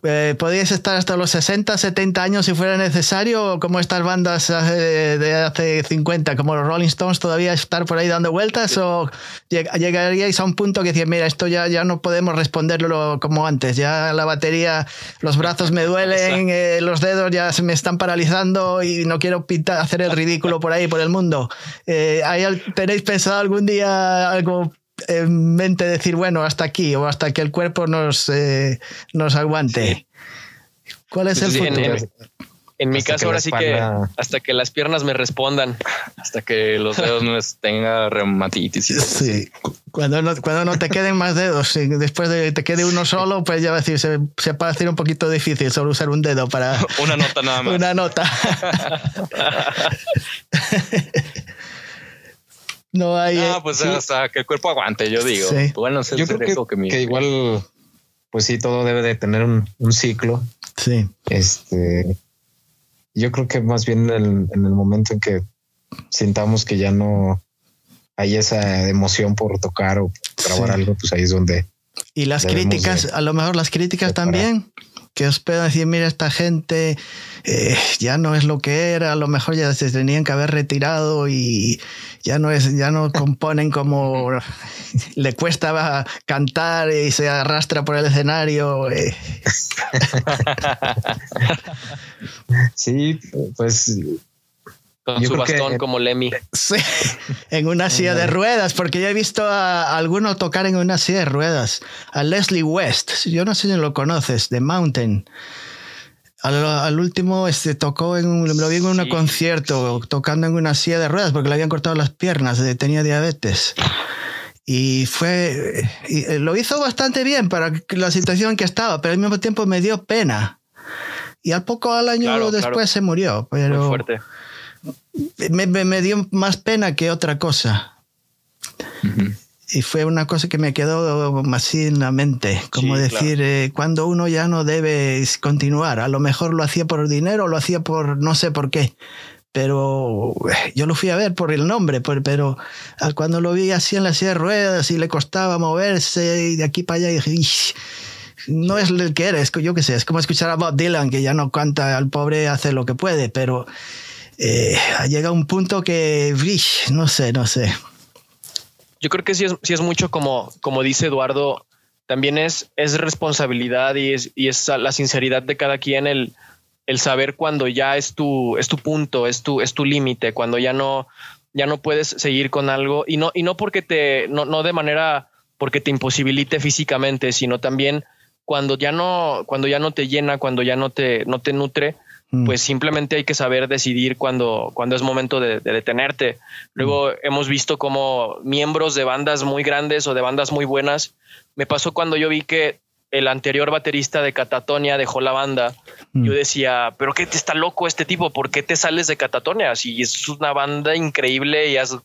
eh, podíais estar hasta los 60, 70 años si fuera necesario, como estas bandas de hace 50, como los Rolling Stones, todavía estar por ahí dando vueltas, o llegaríais a un punto que decir, mira, esto ya, ya no podemos responderlo como antes, ya la batería, los brazos me duelen, eh, los dedos ya se me están paralizando y no quiero pintar, hacer el ridículo por ahí, por el mundo. Eh, ¿Tenéis pensado algún día algo en mente decir, bueno, hasta aquí o hasta que el cuerpo nos, eh, nos aguante. ¿Cuál es el futuro? En, mi caso, ahora sí que hasta que las piernas me respondan, hasta que los dedos no tenga reumatitis. Sí, cuando no, cuando no te queden más dedos, y después de te quede uno solo, pues ya va a decir, se, se puede hacer un poquito difícil solo usar un dedo para. (laughs) Una nota nada más. (laughs) Una nota. (laughs) No hay. Ah, pues hasta que el cuerpo aguante, yo digo. Bueno, yo creo que, igual, pues sí, todo debe de tener un, ciclo. Sí. Este, yo creo que más bien en el, momento en que sintamos que ya no hay esa emoción por tocar o grabar algo, pues ahí es donde. Y las críticas, a lo mejor las críticas también que os puedan decir, mira, esta gente eh, ya no es lo que era, a lo mejor ya se tenían que haber retirado y ya no es, ya no componen como (laughs) le cuesta cantar y se arrastra por el escenario. Eh. (laughs) Sí, pues con su bastón como Lemmy. (laughs) Sí, en una silla de ruedas, porque yo he visto a, algunos tocar en una silla de ruedas. A Leslie West, yo no sé si lo conoces, de Mountain. Al, último este, tocó en un, lo vi en un concierto tocando en una silla de ruedas porque le habían cortado las piernas, tenía diabetes. Y fue, y lo hizo bastante bien para la situación que estaba, pero al mismo tiempo me dio pena. Y al poco al año después se murió. Pero, Muy fuerte me, me, dio más pena que otra cosa. Y fue una cosa que me quedó así en la mente, como decir, eh, cuando uno ya no debe continuar, a lo mejor lo hacía por dinero, lo hacía por no sé por qué, pero eh, yo lo fui a ver por el nombre, pero cuando lo vi así en la silla de ruedas y le costaba moverse y de aquí para allá, dije, no es el que eres, yo qué sé, es como escuchar a Bob Dylan, que ya no canta, al pobre hace lo que puede, pero eh, llega un punto que, no sé, no sé. Yo creo que sí es, sí es mucho como, como dice Eduardo, también es, es responsabilidad y es, y es la sinceridad de cada quien el, el saber cuando ya es tu, es tu punto, es tu, es tu límite, cuando ya no, ya no puedes seguir con algo y no, y no porque te, no, no de manera porque te imposibilite físicamente, sino también cuando ya no, cuando ya no te llena, cuando ya no te, no te nutre, Mm. pues simplemente hay que saber decidir cuando, cuando es momento de, detenerte. Luego mm. hemos visto como miembros de bandas muy grandes o de bandas muy buenas. Me pasó cuando yo vi que el anterior baterista de Catatonia dejó la banda. Yo mm. decía, pero qué te está loco este tipo, ¿por qué te sales de Catatonia? Si es una banda increíble y has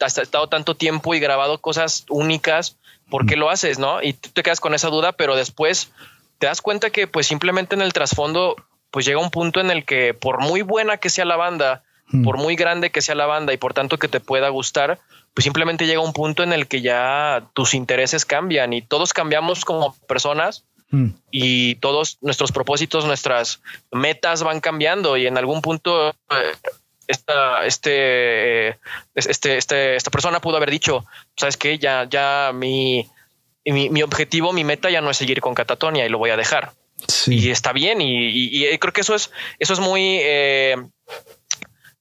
has estado tanto tiempo y grabado cosas únicas, ¿por qué lo haces? No? Y tú te quedas con esa duda, pero después te das cuenta que pues simplemente en el trasfondo pues llega un punto en el que por muy buena que sea la banda, por muy grande que sea la banda y por tanto que te pueda gustar, pues simplemente llega un punto en el que ya tus intereses cambian y todos cambiamos como personas y todos nuestros propósitos, nuestras metas van cambiando y en algún punto eh, esta, este, este, este, esta persona pudo haber dicho, sabes que ya, ya mi, mi, objetivo, mi meta ya no es seguir con Catatonia y lo voy a dejar. Y está bien. Y, creo que eso es, eso es muy, eh,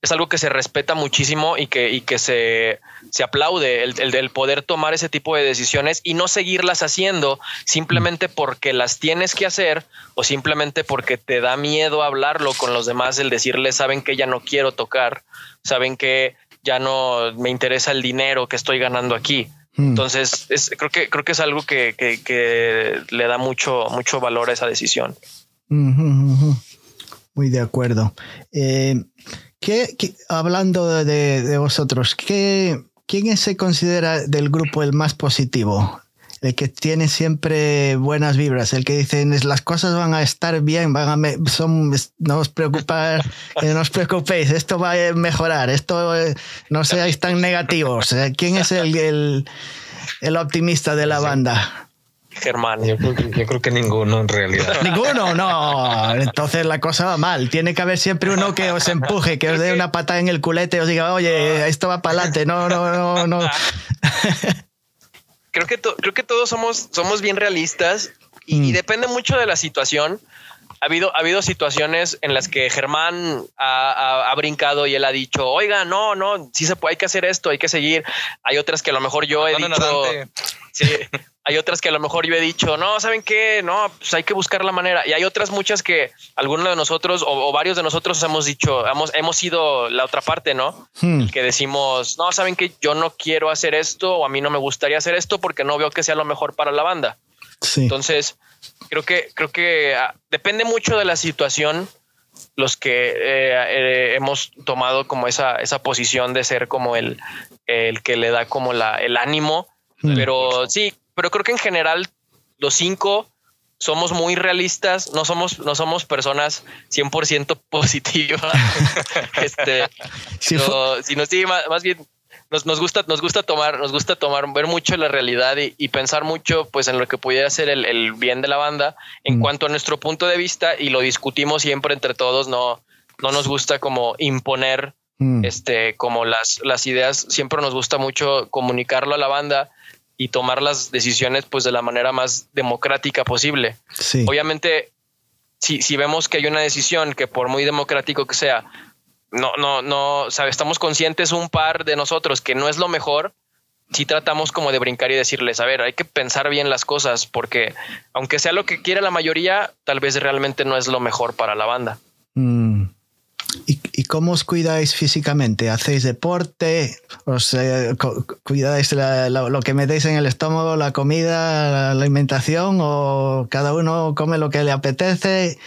es algo que se respeta muchísimo y que, y se, se aplaude el, el, poder tomar ese tipo de decisiones y no seguirlas haciendo simplemente porque las tienes que hacer o simplemente porque te da miedo hablarlo con los demás, el decirles, saben que ya no quiero tocar, saben que ya no me interesa el dinero que estoy ganando aquí. Hmm. Entonces, es, creo que creo que es algo que, que, le da mucho, mucho valor a esa decisión. Muy de acuerdo. Eh, ¿qué, hablando de, de, vosotros, ¿qué, ¿quién se considera del grupo el más positivo? El que tiene siempre buenas vibras, el que dice las cosas van a estar bien, van a son, no os preocupar, no os preocupéis, esto va a mejorar, esto eh, no seáis tan negativos. Eh, ¿Quién es el, el, optimista de la banda? Germán. Yo creo, que, ninguno en realidad. (laughs) Ninguno, no. Entonces la cosa va mal. Tiene que haber siempre uno que os empuje, que os dé una patada en el culete y os diga, oye, esto va para adelante. No, no, no, no. Creo que, creo que todos somos, somos bien realistas y, mm. depende mucho de la situación. Ha habido, ha habido situaciones en las que Germán ha, brincado y él ha dicho, oiga, no, no, sí se puede, hay que hacer esto, hay que seguir. Hay otras que a lo mejor yo he dicho, sí, hay otras que a lo mejor yo he dicho, no, ¿saben qué? No, pues hay que buscar la manera. Y hay otras muchas que algunos de nosotros o, varios de nosotros hemos dicho, hemos, hemos sido la otra parte, ¿no? Hmm. Que decimos, no, ¿saben qué? Yo no quiero hacer esto o a mí no me gustaría hacer esto porque no veo que sea lo mejor para la banda. Entonces, creo que, creo que ah, depende mucho de la situación los que eh, eh, hemos tomado como esa, esa posición de ser como el, el que le da como la, el ánimo. Hmm. Pero sí, pero creo que en general los cinco somos muy realistas, no somos, no somos personas 100% (laughs) positivas. (laughs) este, sino, sí, más, bien nos, nos, gusta, nos gusta tomar, nos gusta tomar, ver mucho la realidad y, pensar mucho pues en lo que pudiera ser el, bien de la banda en mm. cuanto a nuestro punto de vista y lo discutimos siempre entre todos, no, no nos gusta como imponer mm. este, como las, las ideas, siempre nos gusta mucho comunicarlo a la banda y tomar las decisiones pues de la manera más democrática posible. Obviamente, si, si vemos que hay una decisión que por muy democrático que sea, no, no, no, sabe, estamos conscientes un par de nosotros que no es lo mejor, si tratamos como de brincar y decirles, a ver, hay que pensar bien las cosas, porque aunque sea lo que quiere la mayoría, tal vez realmente no es lo mejor para la banda. Mm. ¿Y, cómo os cuidáis físicamente? ¿Hacéis deporte? ¿Os eh, cuidáis lo que metéis en el estómago, la comida, la alimentación? ¿O cada uno come lo que le apetece?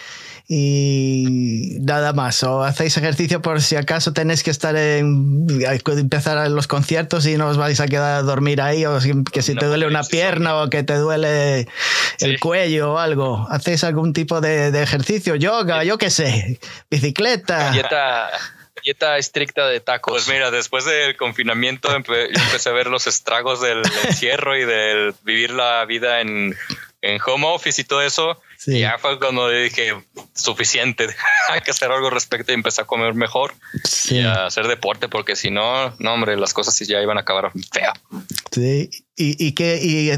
Y nada más. O hacéis ejercicio por si acaso tenéis que estar en empezar los conciertos y no os vais a quedar a dormir ahí, o que si te duele una pierna o que te duele el cuello o algo. ¿Hacéis algún tipo de, ejercicio? Yoga, yo qué sé, bicicleta. Dieta, dieta estricta de tacos. Pues mira, después del confinamiento empecé a ver los estragos del (laughs) encierro y del vivir la vida en, en home office y todo eso ya fue cuando dije, suficiente, (laughs) hay que hacer algo respecto y empecé a comer mejor y a hacer deporte, porque si no, no, hombre, las cosas ya iban a acabar feo. Sí, y, y que, y,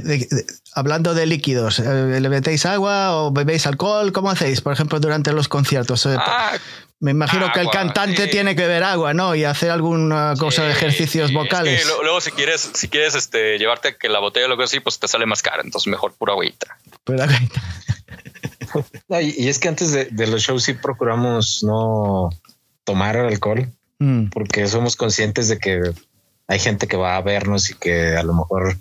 hablando de líquidos, eh, ¿le metéis agua o bebéis alcohol? ¿Cómo hacéis, por ejemplo, durante los conciertos? Eh, ah, me imagino que el cantante tiene que beber agua, ¿no? Y hacer alguna cosa de ejercicios vocales. luego, si quieres, si quieres este, llevarte que la botella o lo que así, pues te sale más cara. Entonces, mejor pura agüita. Pura agüita. (laughs) y es que antes de, los shows sí procuramos no tomar alcohol mm. porque somos conscientes de que hay gente que va a vernos y que a lo mejor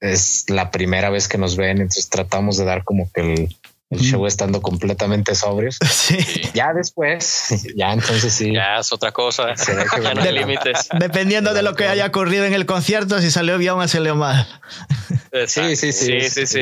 es la primera vez que nos ven. Entonces tratamos de dar como que el show estando completamente sobrios. (laughs) Sí. Ya después, (laughs) ya entonces sí. Ya es otra cosa. ya no hay límites. Dependiendo de lo que haya ocurrido en el concierto, si salió bien o salió mal. Sí, sí, sí. Sí, sí, sí.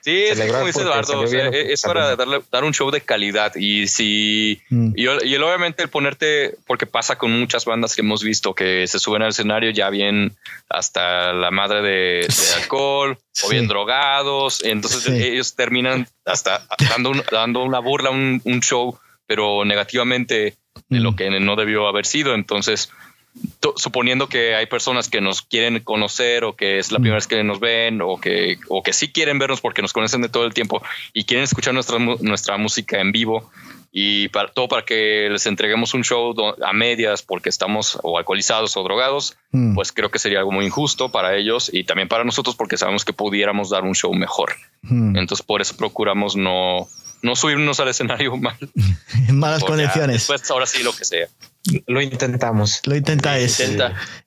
Sí, es como dice Eduardo, es para darle, dar un show de calidad y si mm. y, obviamente el ponerte, porque pasa con muchas bandas que hemos visto que se suben al escenario ya bien hasta la madre de, alcohol o bien drogados, entonces ellos terminan hasta dando, dando una burla, un, un show, pero negativamente de lo mm. que no debió haber sido, entonces suponiendo que hay personas que nos quieren conocer o que es la primera vez que nos ven o que, o que sí quieren vernos porque nos conocen de todo el tiempo y quieren escuchar nuestra, nuestra música en vivo y para, todo para que les entreguemos un show a medias porque estamos o alcoholizados o drogados, mm. pues creo que sería algo muy injusto para ellos y también para nosotros porque sabemos que pudiéramos dar un show mejor. Mm. Entonces por eso procuramos no, no subirnos al escenario (laughs) mal. en malas condiciones. Después ahora sí lo que sea. Lo intentamos. Lo intentáis.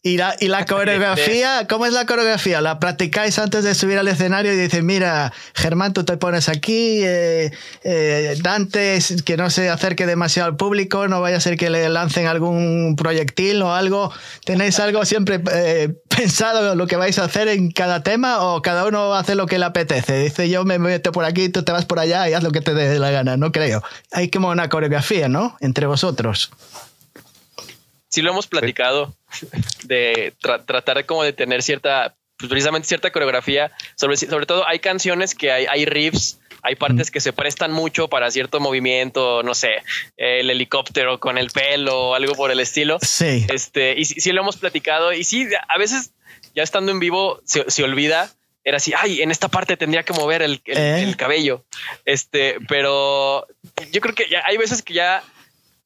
¿Y la, y la (laughs) coreografía? ¿Cómo es la coreografía? ¿La practicáis antes de subir al escenario y dices, mira, Germán, tú te pones aquí, eh, eh, Dante, que no se acerque demasiado al público, no vaya a ser que le lancen algún proyectil o algo? ¿Tenéis algo siempre eh, pensado lo que vais a hacer en cada tema o cada uno hace lo que le apetece? Dice, yo me meto por aquí, tú te vas por allá y haz lo que te dé la gana, no creo. Hay como una coreografía, ¿no? Entre vosotros sí lo hemos platicado de tratar como de tener cierta, pues precisamente cierta coreografía. Sobre, sobre todo hay canciones que hay, hay riffs, hay partes que se prestan mucho para cierto movimiento, no sé, el helicóptero con el pelo o algo por el estilo. Sí. Este, y sí, lo hemos platicado y sí, a veces ya estando en vivo se, se olvida era así, ay, en esta parte tendría que mover el, el, ¿Eh? el, cabello. Este, pero yo creo que ya hay veces que ya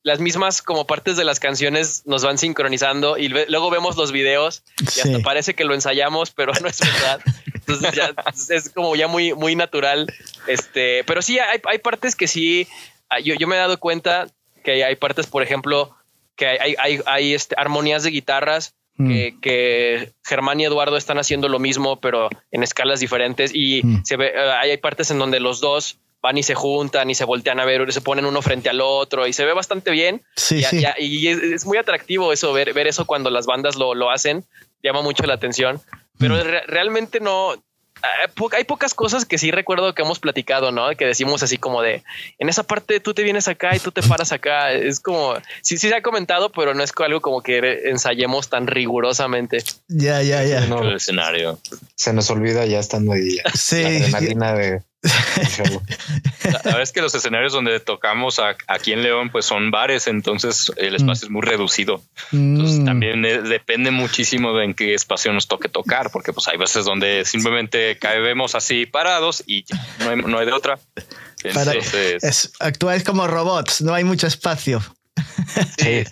las mismas como partes de las canciones nos van sincronizando y luego vemos los videos y hasta parece que lo ensayamos, pero no es verdad. Entonces ya es como ya muy, muy natural. Este, pero sí hay, hay partes que sí, ah, yo, yo, me he dado cuenta que hay partes, por ejemplo, que hay, hay, hay este, armonías de guitarras mm. que, que, Germán y Eduardo están haciendo lo mismo, pero en escalas diferentes y mm. se ve, ah, hay partes en donde los dos van y se juntan y se voltean a ver, se ponen uno frente al otro y se ve bastante bien. Sí, y, es, muy atractivo eso, ver, ver eso cuando las bandas lo, lo hacen, llama mucho la atención, pero mm. realmente no, eh, hay pocas cosas que sí recuerdo que hemos platicado, ¿no? Que decimos así como de, en esa parte tú te vienes acá y tú te paras acá. Es como, sí, sí se ha comentado, pero no es algo como que ensayemos tan rigurosamente. Ya, ya, ya. el escenario. Se nos olvida ya estando ahí. Sí. La de la verdad es que los escenarios donde tocamos aquí en León pues son bares, entonces el espacio es muy reducido. Entonces mm. también depende muchísimo de en qué espacio nos toque tocar, porque pues hay veces donde simplemente caemos así parados y no hay, de otra. Entonces, actuáis como robots, no hay mucho espacio. Sí,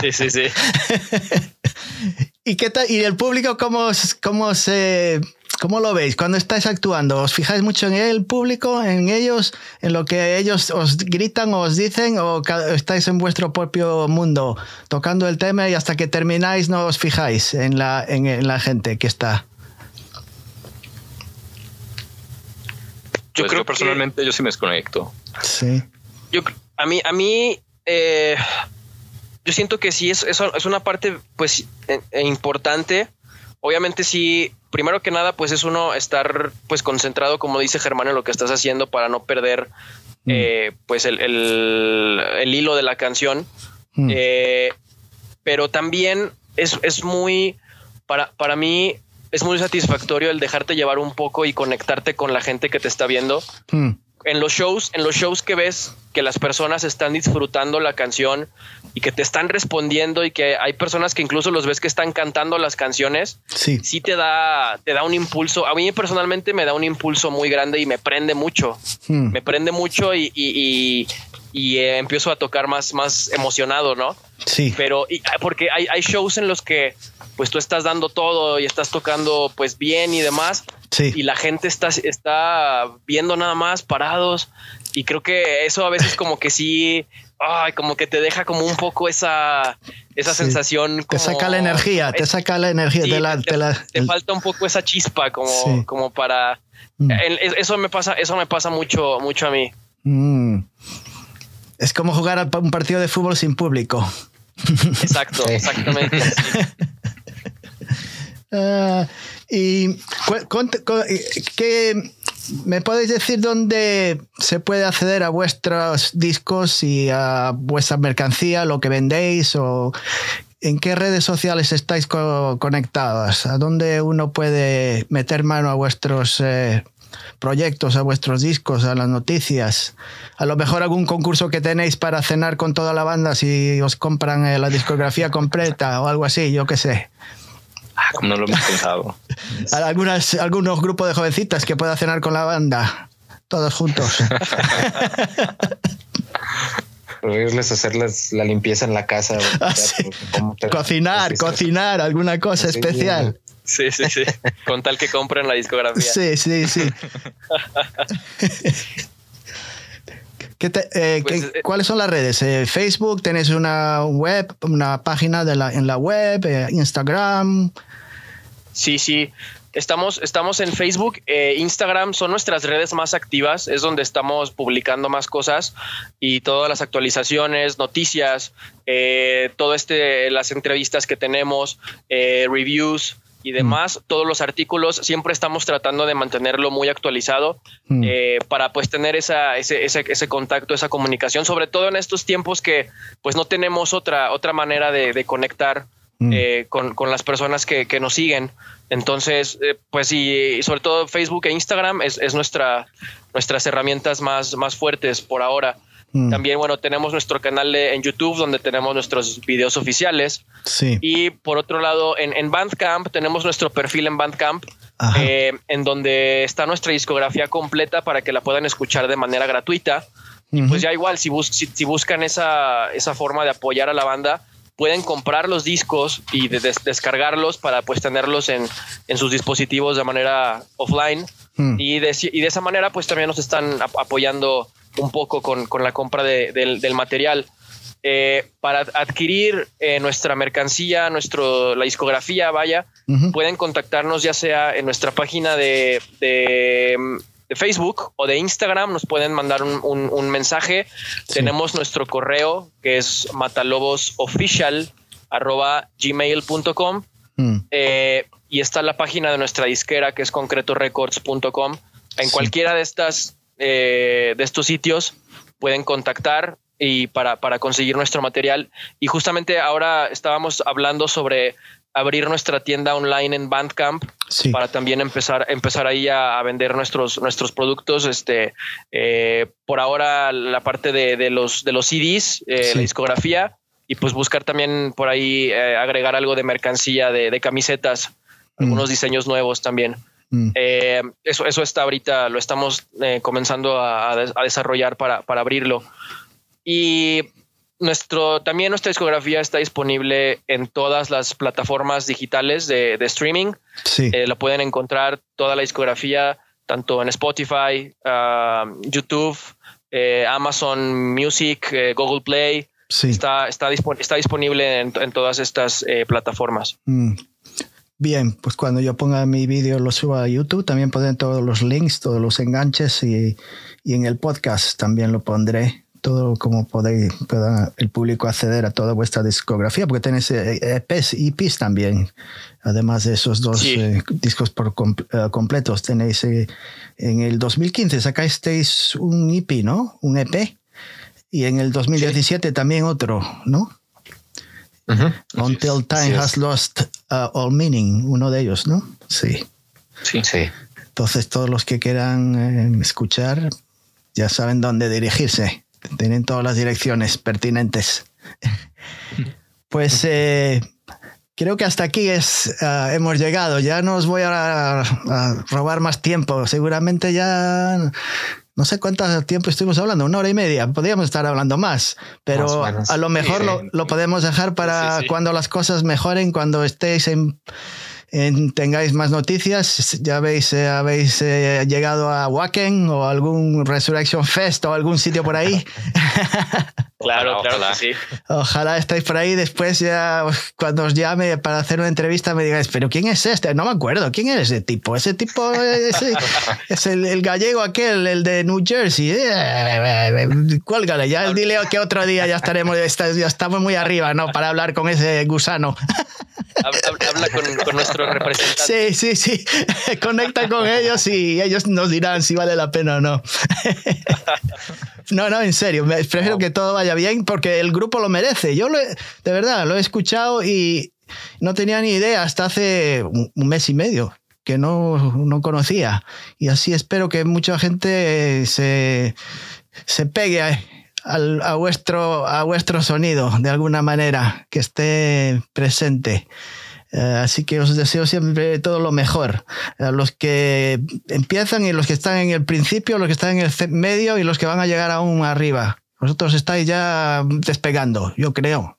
sí, sí, sí. (laughs) ¿Y qué tal? ¿Y el público cómo, cómo se ¿Cómo lo veis cuando estáis actuando? ¿Os fijáis mucho en el público, en ellos, en lo que ellos os gritan o os dicen o estáis en vuestro propio mundo tocando el tema y hasta que termináis no os fijáis en la, en, la gente que está? Yo pues creo personalmente yo sí me desconecto. Sí. Yo, a mí, a mí eh, yo siento que sí es, es, es una parte pues e, e importante. Obviamente sí primero que nada, pues es uno estar pues concentrado, como dice Germán, en lo que estás haciendo para no perder mm. eh, pues el, hilo de la canción. Mm. Eh, pero también es, es muy, para, para mí, es muy satisfactorio el dejarte llevar un poco y conectarte con la gente que te está viendo. Mm en los shows, en los shows que ves que las personas están disfrutando la canción y que te están respondiendo y que hay personas que incluso los ves que están cantando las canciones, sí, sí te da, te da un impulso. A mí personalmente me da un impulso muy grande y me prende mucho. Hmm. Me prende mucho y, y, y, eh, empiezo a tocar más, más emocionado, ¿no? Sí. Pero ah, porque hay, hay shows en los que pues tú estás dando todo y estás tocando pues bien y demás y la gente está, está viendo nada más parados. Y creo que eso a veces como que sí, ay, como que te deja como un poco esa, esa sensación. te saca la energía, te saca la energía. te, falta un poco esa chispa como, como para Mm. eso me pasa, eso me pasa mucho, mucho a mí. Mm. Es como jugar un partido de fútbol sin público. (laughs) Exacto, exactamente. (laughs) Ah, y ¿qué, me podéis decir dónde se puede acceder a vuestros discos y a vuestra mercancía, lo que vendéis o en qué redes sociales estáis conectados? ¿A dónde uno puede meter mano a vuestros eh, proyectos, a vuestros discos, a las noticias. A lo mejor algún concurso que tenéis para cenar con toda la banda si os compran eh, la discografía completa o algo así, yo qué sé. Ah, como no lo hemos pensado. (laughs) Algunas, algunos grupos de jovencitas que pueda cenar con la banda, todos juntos. (laughs) Irles a hacerles la limpieza en la casa. Ah, cocinar, cocinar, alguna cosa especial. Sí, sí, sí. Con tal que compren la discografía. Sí, sí, sí. (laughs) Eh, pues, eh, ¿Cuáles son las redes? Eh, Facebook, ¿tenés una web, una página de la, en la web? ¿Instagram? Sí, sí. Estamos, estamos en Facebook, Instagram son nuestras redes más activas, es donde estamos publicando más cosas y todas las actualizaciones, noticias, todo este, las entrevistas que tenemos, reviews, y demás, todos los artículos, siempre estamos tratando de mantenerlo muy actualizado mm. eh, para pues tener esa, ese, ese, ese, contacto, esa comunicación, sobre todo en estos tiempos que pues no tenemos otra, otra manera de, conectar mm. eh, con, con, las personas que, que nos siguen. Entonces, eh, pues sí, y sobre todo Facebook e Instagram es, es nuestra, nuestras herramientas más, más fuertes por ahora. Mm. También, bueno, tenemos nuestro canal en YouTube donde tenemos nuestros videos oficiales. Sí. Y por otro lado, en, Bandcamp tenemos nuestro perfil en Bandcamp, eh, en donde está nuestra discografía completa para que la puedan escuchar de manera gratuita. Y pues ya igual, si, si, buscan esa, esa forma de apoyar a la banda, pueden comprar los discos y descargarlos para pues tenerlos en, en, sus dispositivos de manera offline. Mm. Y, de, y de esa manera pues también nos están apoyando un poco con, la compra del, material. Eh, para adquirir eh, nuestra mercancía, nuestro, la discografía, vaya, pueden contactarnos ya sea en nuestra página de, Facebook o de Instagram, nos pueden mandar un, mensaje. Tenemos nuestro correo que es matalobosofficial.gmail.com mm. eh, y está la página de nuestra disquera que es concretorecords.com. En cualquiera de estas eh, de estos sitios pueden contactar y para, conseguir nuestro material. Y justamente ahora estábamos hablando sobre abrir nuestra tienda online en Bandcamp para también empezar, empezar ahí a, vender nuestros, nuestros productos. Este, eh, por ahora la parte de, los, de los CDs, eh, la discografía, y pues buscar también por ahí agregar algo de mercancía, de, camisetas, mm. algunos diseños nuevos también. Mm. Eh, eso, eso está ahorita, lo estamos eh, comenzando a, desarrollar para, abrirlo. Y nuestro, también nuestra discografía está disponible en todas las plataformas digitales de, streaming. Sí. Eh, lo pueden encontrar toda la discografía, tanto en Spotify, ah, YouTube, Amazon Music, Google Play. Está, está, está disponible en, todas estas plataformas. Mm. Bien, pues cuando yo ponga mi vídeo lo subo a YouTube, también pondré todos los links, todos los enganches y, en el podcast también lo pondré todo como podéis, pueda el público acceder a toda vuestra discografía, porque tenéis EPs, eh, EPs también, además de esos dos eh, discos por eh, completos. Tenéis en el 2015 sacasteis un EP, ¿no? Un EP. Y en el 2017 también otro, ¿no? Until Time Has Lost uh, All Meaning, uno de ellos, ¿no? Sí. Sí. sí. Entonces, todos los que quieran eh, escuchar ya saben dónde dirigirse. Tienen todas las direcciones pertinentes. (laughs) pues eh, creo que hasta aquí es, uh, hemos llegado. Ya no os voy a, a, robar más tiempo. Seguramente ya no sé cuánto tiempo estuvimos hablando, una hora y media, podríamos estar hablando más, pero a lo mejor lo, podemos dejar para cuando las cosas mejoren, cuando estéis en, tengáis más noticias. Ya habéis, eh, habéis eh, llegado a Wacken o algún Resurrection Fest o algún sitio por ahí. (laughs) Claro, claro ojalá. sí. Ojalá estéis por ahí. Después ya cuando os llame para hacer una entrevista me digáis, pero ¿quién es este? No me acuerdo. ¿Quién es ese tipo? Ese tipo es (laughs) el, gallego aquel, el de New Jersey. Cuélgale, ya dile que otro día ya estaremos, ya estamos muy arriba, ¿no? Para hablar con ese gusano. Habla con, nuestro representante. Sí, sí, sí. Conecta con ellos y ellos nos dirán si vale la pena o no. (laughs) No, no, en serio. Prefiero que todo vaya bien porque el grupo lo merece. Yo de verdad lo he escuchado y no tenía ni idea hasta hace un mes y medio que no, no conocía. Y así espero que mucha gente se, se pegue a, a, vuestro, a vuestro sonido de alguna manera, que esté presente. Eh, así que os deseo siempre todo lo mejor. A los que empiezan y los que están en el principio, los que están en el medio y los que van a llegar aún arriba. Vosotros estáis ya despegando, yo creo.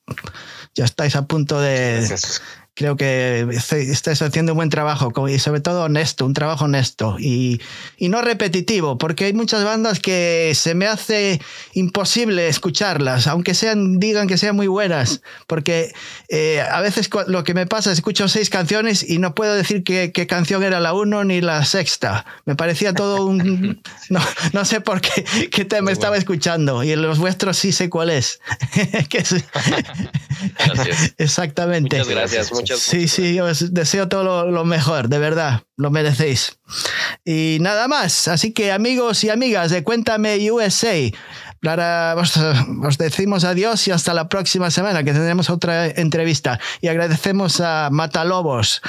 Ya estáis a punto de, creo que estáis haciendo un buen trabajo y sobre todo honesto, un trabajo honesto y, y, no repetitivo, porque hay muchas bandas que se me hace imposible escucharlas, aunque sean, digan que sean muy buenas, porque eh, a veces lo que me pasa es escucho seis canciones y no puedo decir qué, qué canción era la uno ni la sexta. Me parecía todo un... (laughs) No, no sé por qué, qué tema estaba escuchando y en los vuestros sí sé cuál es. (laughs) Exactamente. Muchas gracias. Sí, sí, os deseo todo lo, mejor, de verdad, lo merecéis. Y nada más, así que amigos y amigas de Cuéntame USA, Lara, os, decimos adiós y hasta la próxima semana que tendremos otra entrevista. Y agradecemos a Matalobos,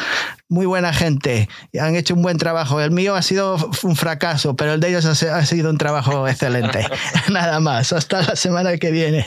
muy buena gente, han hecho un buen trabajo. El mío ha sido un fracaso, pero el de ellos ha sido un trabajo excelente. (laughs) Nada más, hasta la semana que viene.